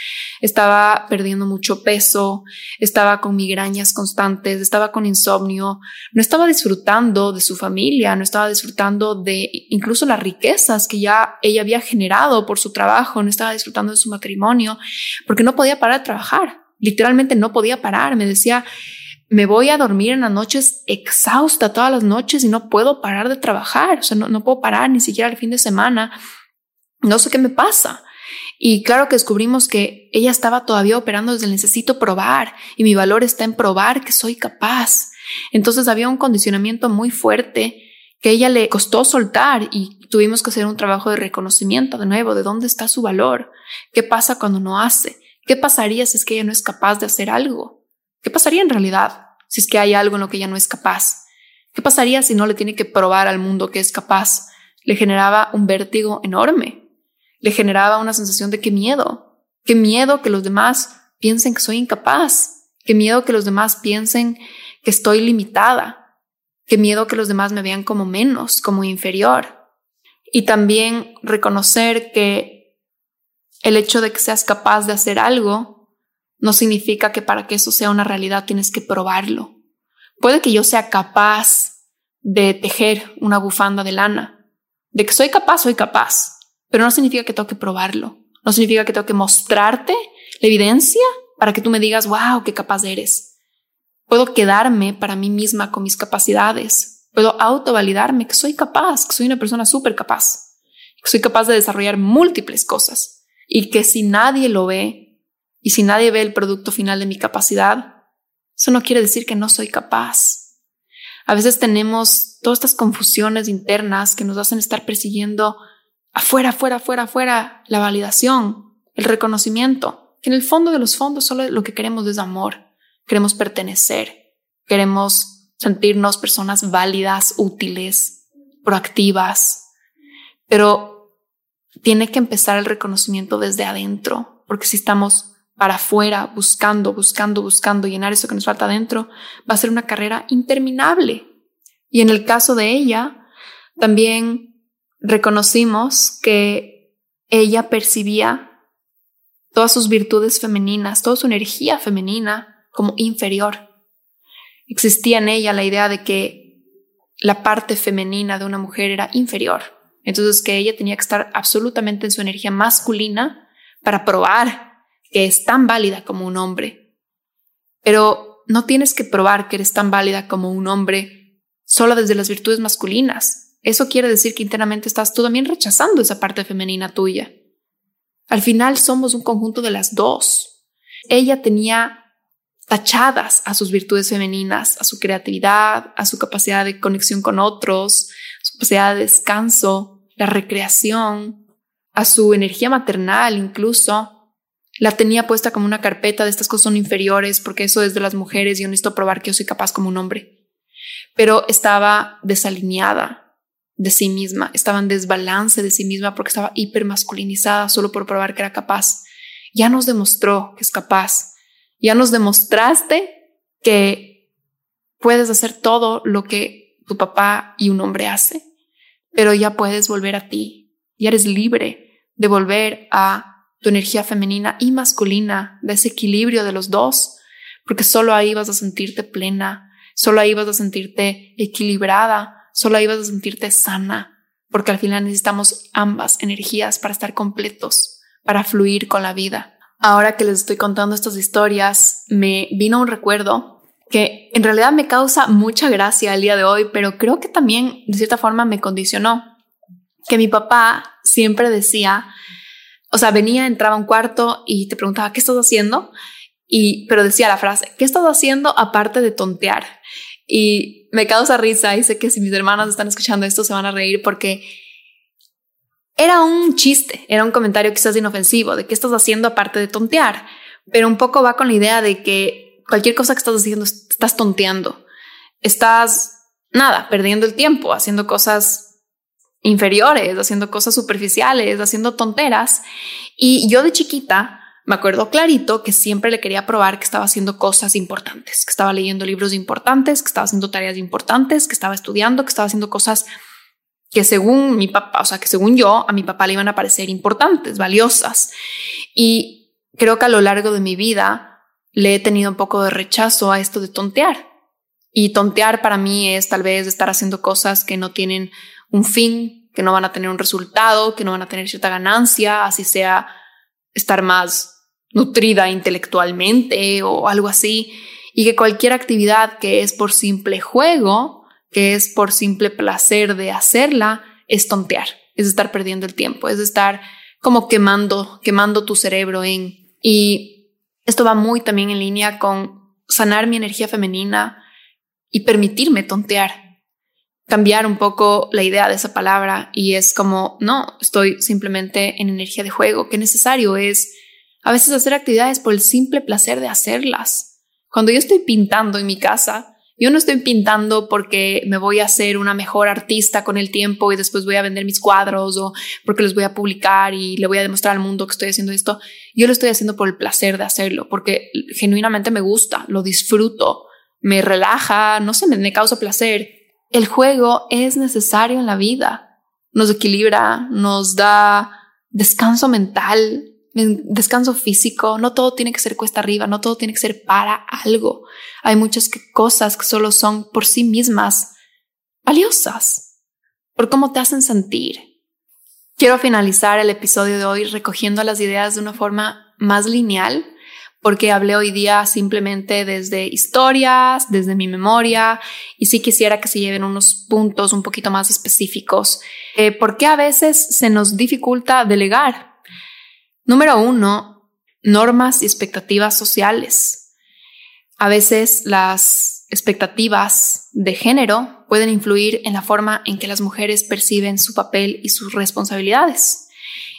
estaba perdiendo mucho peso, estaba con migrañas constantes, estaba con insomnio, no estaba disfrutando de su familia, no estaba disfrutando de incluso las riquezas que ya ella había generado por su trabajo, no estaba disfrutando de su matrimonio, porque no podía parar de trabajar, literalmente no podía parar, me decía, me voy a dormir en las noches exhausta todas las noches y no puedo parar de trabajar, o sea, no, no puedo parar ni siquiera el fin de semana, no sé qué me pasa. Y claro que descubrimos que ella estaba todavía operando desde el necesito probar y mi valor está en probar que soy capaz. Entonces había un condicionamiento muy fuerte que ella le costó soltar y tuvimos que hacer un trabajo de reconocimiento de nuevo de dónde está su valor, qué pasa cuando no hace, qué pasaría si es que ella no es capaz de hacer algo, qué pasaría en realidad si es que hay algo en lo que ella no es capaz, qué pasaría si no le tiene que probar al mundo que es capaz. Le generaba un vértigo enorme. Le generaba una sensación de qué miedo, qué miedo que los demás piensen que soy incapaz, qué miedo que los demás piensen que estoy limitada, qué miedo que los demás me vean como menos, como inferior. Y también reconocer que el hecho de que seas capaz de hacer algo no significa que para que eso sea una realidad tienes que probarlo. Puede que yo sea capaz de tejer una bufanda de lana. De que soy capaz, soy capaz pero no significa que tengo que probarlo. No significa que tengo que mostrarte la evidencia para que tú me digas, wow, qué capaz eres. Puedo quedarme para mí misma con mis capacidades. Puedo autovalidarme que soy capaz, que soy una persona súper capaz, que soy capaz de desarrollar múltiples cosas y que si nadie lo ve y si nadie ve el producto final de mi capacidad, eso no quiere decir que no soy capaz. A veces tenemos todas estas confusiones internas que nos hacen estar persiguiendo afuera, afuera, afuera, afuera, la validación, el reconocimiento, que en el fondo de los fondos solo lo que queremos es amor, queremos pertenecer, queremos sentirnos personas válidas, útiles, proactivas, pero tiene que empezar el reconocimiento desde adentro, porque si estamos para afuera buscando, buscando, buscando llenar eso que nos falta adentro, va a ser una carrera interminable. Y en el caso de ella, también reconocimos que ella percibía todas sus virtudes femeninas, toda su energía femenina como inferior. Existía en ella la idea de que la parte femenina de una mujer era inferior. Entonces que ella tenía que estar absolutamente en su energía masculina para probar que es tan válida como un hombre. Pero no tienes que probar que eres tan válida como un hombre solo desde las virtudes masculinas eso quiere decir que internamente estás tú también rechazando esa parte femenina tuya. Al final somos un conjunto de las dos. Ella tenía tachadas a sus virtudes femeninas, a su creatividad, a su capacidad de conexión con otros, su capacidad de descanso, la recreación, a su energía maternal incluso. La tenía puesta como una carpeta de estas cosas son inferiores porque eso es de las mujeres yo necesito probar que yo soy capaz como un hombre. Pero estaba desalineada, de sí misma, estaba en desbalance de sí misma porque estaba hipermasculinizada solo por probar que era capaz. Ya nos demostró que es capaz. Ya nos demostraste que puedes hacer todo lo que tu papá y un hombre hace, pero ya puedes volver a ti. Ya eres libre de volver a tu energía femenina y masculina, de ese equilibrio de los dos, porque solo ahí vas a sentirte plena, solo ahí vas a sentirte equilibrada, solo ibas a sentirte sana, porque al final necesitamos ambas energías para estar completos, para fluir con la vida. Ahora que les estoy contando estas historias, me vino un recuerdo que en realidad me causa mucha gracia el día de hoy, pero creo que también de cierta forma me condicionó. Que mi papá siempre decía, o sea, venía, entraba a un cuarto y te preguntaba, ¿qué estás haciendo? Y, pero decía la frase, ¿qué estás haciendo aparte de tontear? Y me causa risa y sé que si mis hermanas están escuchando esto se van a reír porque era un chiste, era un comentario quizás inofensivo de qué estás haciendo aparte de tontear, pero un poco va con la idea de que cualquier cosa que estás haciendo estás tonteando, estás nada, perdiendo el tiempo, haciendo cosas inferiores, haciendo cosas superficiales, haciendo tonteras. Y yo de chiquita me acuerdo clarito que siempre le quería probar que estaba haciendo cosas importantes, que estaba leyendo libros importantes, que estaba haciendo tareas importantes, que estaba estudiando, que estaba haciendo cosas que según mi papá, o sea, que según yo, a mi papá le iban a parecer importantes, valiosas. Y creo que a lo largo de mi vida le he tenido un poco de rechazo a esto de tontear. Y tontear para mí es tal vez estar haciendo cosas que no tienen un fin, que no van a tener un resultado, que no van a tener cierta ganancia, así sea estar más nutrida intelectualmente o algo así. y que cualquier actividad que es por simple juego, que es por simple placer de hacerla, es tontear, es estar perdiendo el tiempo, es estar como quemando, quemando tu cerebro en... Y esto va muy también en línea con sanar mi energía femenina y permitirme tontear, cambiar un poco la idea de esa palabra y es como, no, estoy simplemente en energía de juego, qué necesario es a veces hacer actividades por el simple placer de hacerlas. Cuando yo estoy pintando en mi casa, yo no estoy pintando porque me voy a hacer una mejor artista con el tiempo y después voy a vender mis cuadros o porque los voy a publicar y le voy a demostrar al mundo que estoy haciendo esto. Yo lo estoy haciendo por el placer de hacerlo, porque genuinamente me gusta, lo disfruto, me relaja, no sé, me, me causa placer. El juego es necesario en la vida, nos equilibra, nos da descanso mental, descanso físico, no todo tiene que ser cuesta arriba, no todo tiene que ser para algo. Hay muchas cosas que solo son por sí mismas valiosas, por cómo te hacen sentir. Quiero finalizar el episodio de hoy recogiendo las ideas de una forma más lineal, porque hablé hoy día simplemente desde historias, desde mi memoria, y sí quisiera que se lleven unos puntos un poquito más específicos. Eh, ¿Por qué a veces se nos dificulta delegar? Número uno, normas y expectativas sociales. A veces las expectativas de género pueden influir en la forma en que las mujeres perciben su papel y sus responsabilidades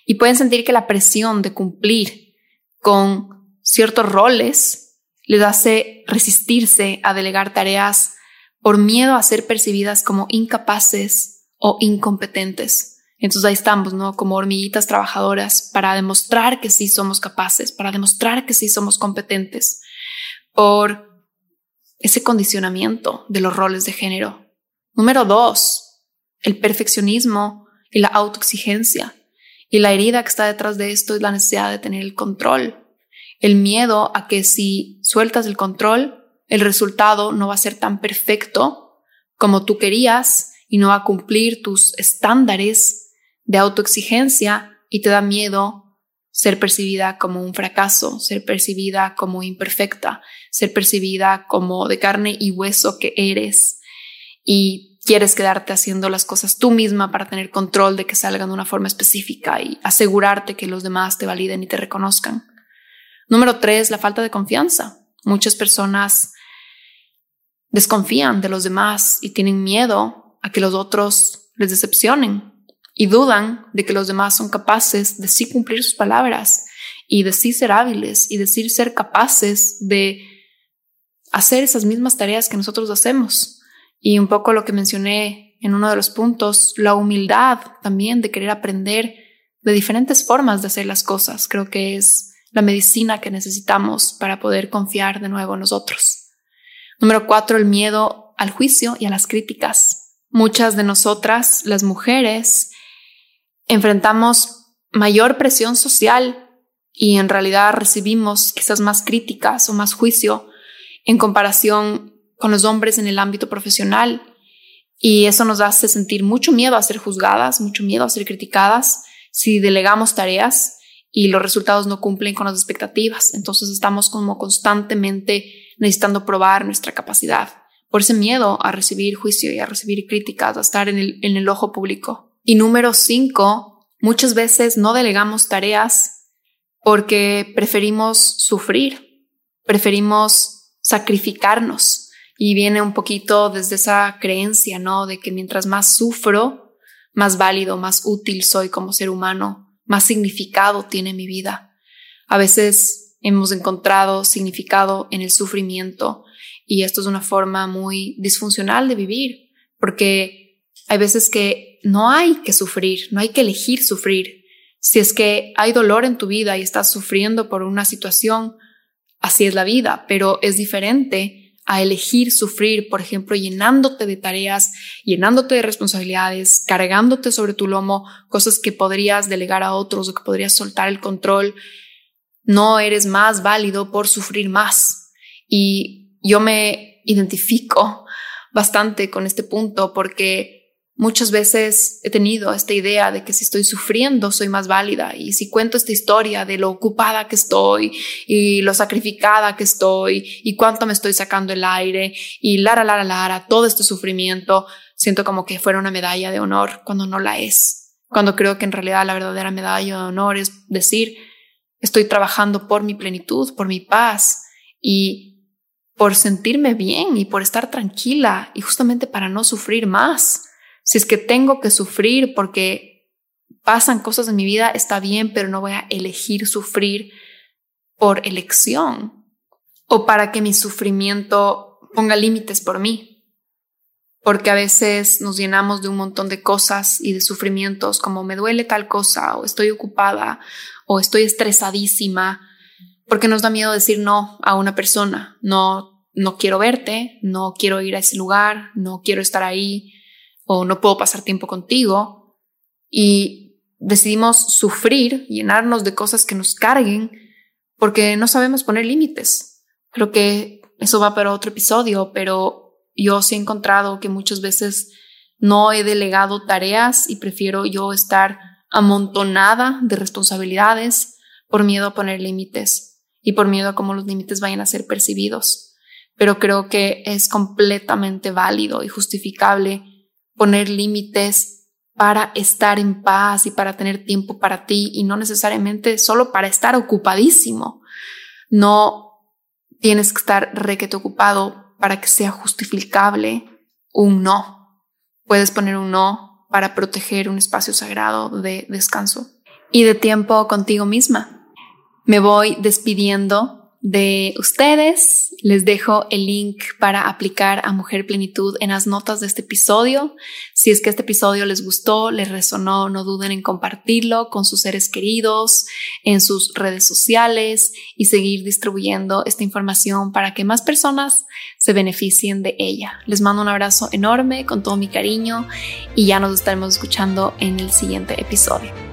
y pueden sentir que la presión de cumplir con ciertos roles les hace resistirse a delegar tareas por miedo a ser percibidas como incapaces o incompetentes. Entonces ahí estamos, ¿no? Como hormiguitas trabajadoras para demostrar que sí somos capaces, para demostrar que sí somos competentes por ese condicionamiento de los roles de género. Número dos, el perfeccionismo y la autoexigencia. Y la herida que está detrás de esto es la necesidad de tener el control. El miedo a que si sueltas el control, el resultado no va a ser tan perfecto como tú querías y no va a cumplir tus estándares de autoexigencia y te da miedo ser percibida como un fracaso, ser percibida como imperfecta, ser percibida como de carne y hueso que eres y quieres quedarte haciendo las cosas tú misma para tener control de que salgan de una forma específica y asegurarte que los demás te validen y te reconozcan. Número tres, la falta de confianza. Muchas personas desconfían de los demás y tienen miedo a que los otros les decepcionen y dudan de que los demás son capaces de sí cumplir sus palabras y de sí ser hábiles y de sí ser capaces de hacer esas mismas tareas que nosotros hacemos. Y un poco lo que mencioné en uno de los puntos, la humildad también de querer aprender de diferentes formas de hacer las cosas. Creo que es la medicina que necesitamos para poder confiar de nuevo en nosotros. Número cuatro, el miedo al juicio y a las críticas. Muchas de nosotras, las mujeres, enfrentamos mayor presión social y en realidad recibimos quizás más críticas o más juicio en comparación con los hombres en el ámbito profesional. Y eso nos hace sentir mucho miedo a ser juzgadas, mucho miedo a ser criticadas si delegamos tareas y los resultados no cumplen con las expectativas. Entonces estamos como constantemente necesitando probar nuestra capacidad por ese miedo a recibir juicio y a recibir críticas, a estar en el, en el ojo público. Y número cinco, muchas veces no delegamos tareas porque preferimos sufrir, preferimos sacrificarnos. Y viene un poquito desde esa creencia, ¿no? De que mientras más sufro, más válido, más útil soy como ser humano, más significado tiene mi vida. A veces hemos encontrado significado en el sufrimiento y esto es una forma muy disfuncional de vivir, porque hay veces que no hay que sufrir, no hay que elegir sufrir. Si es que hay dolor en tu vida y estás sufriendo por una situación, así es la vida, pero es diferente a elegir sufrir, por ejemplo, llenándote de tareas, llenándote de responsabilidades, cargándote sobre tu lomo cosas que podrías delegar a otros o que podrías soltar el control. No eres más válido por sufrir más. Y yo me identifico bastante con este punto porque Muchas veces he tenido esta idea de que si estoy sufriendo soy más válida y si cuento esta historia de lo ocupada que estoy y lo sacrificada que estoy y cuánto me estoy sacando el aire y lara, lara, lara, todo este sufrimiento, siento como que fuera una medalla de honor cuando no la es. Cuando creo que en realidad la verdadera medalla de honor es decir, estoy trabajando por mi plenitud, por mi paz y por sentirme bien y por estar tranquila y justamente para no sufrir más si es que tengo que sufrir porque pasan cosas en mi vida, está bien, pero no voy a elegir sufrir por elección o para que mi sufrimiento ponga límites por mí. Porque a veces nos llenamos de un montón de cosas y de sufrimientos como me duele tal cosa o estoy ocupada o estoy estresadísima porque nos da miedo decir no a una persona, no no quiero verte, no quiero ir a ese lugar, no quiero estar ahí, o no puedo pasar tiempo contigo y decidimos sufrir, llenarnos de cosas que nos carguen porque no sabemos poner límites. Creo que eso va para otro episodio, pero yo sí he encontrado que muchas veces no he delegado tareas y prefiero yo estar amontonada de responsabilidades por miedo a poner límites y por miedo a cómo los límites vayan a ser percibidos. Pero creo que es completamente válido y justificable poner límites para estar en paz y para tener tiempo para ti y no necesariamente solo para estar ocupadísimo. No tienes que estar requete ocupado para que sea justificable un no. Puedes poner un no para proteger un espacio sagrado de descanso y de tiempo contigo misma. Me voy despidiendo de ustedes. Les dejo el link para aplicar a Mujer Plenitud en las notas de este episodio. Si es que este episodio les gustó, les resonó, no duden en compartirlo con sus seres queridos, en sus redes sociales y seguir distribuyendo esta información para que más personas se beneficien de ella. Les mando un abrazo enorme con todo mi cariño y ya nos estaremos escuchando en el siguiente episodio.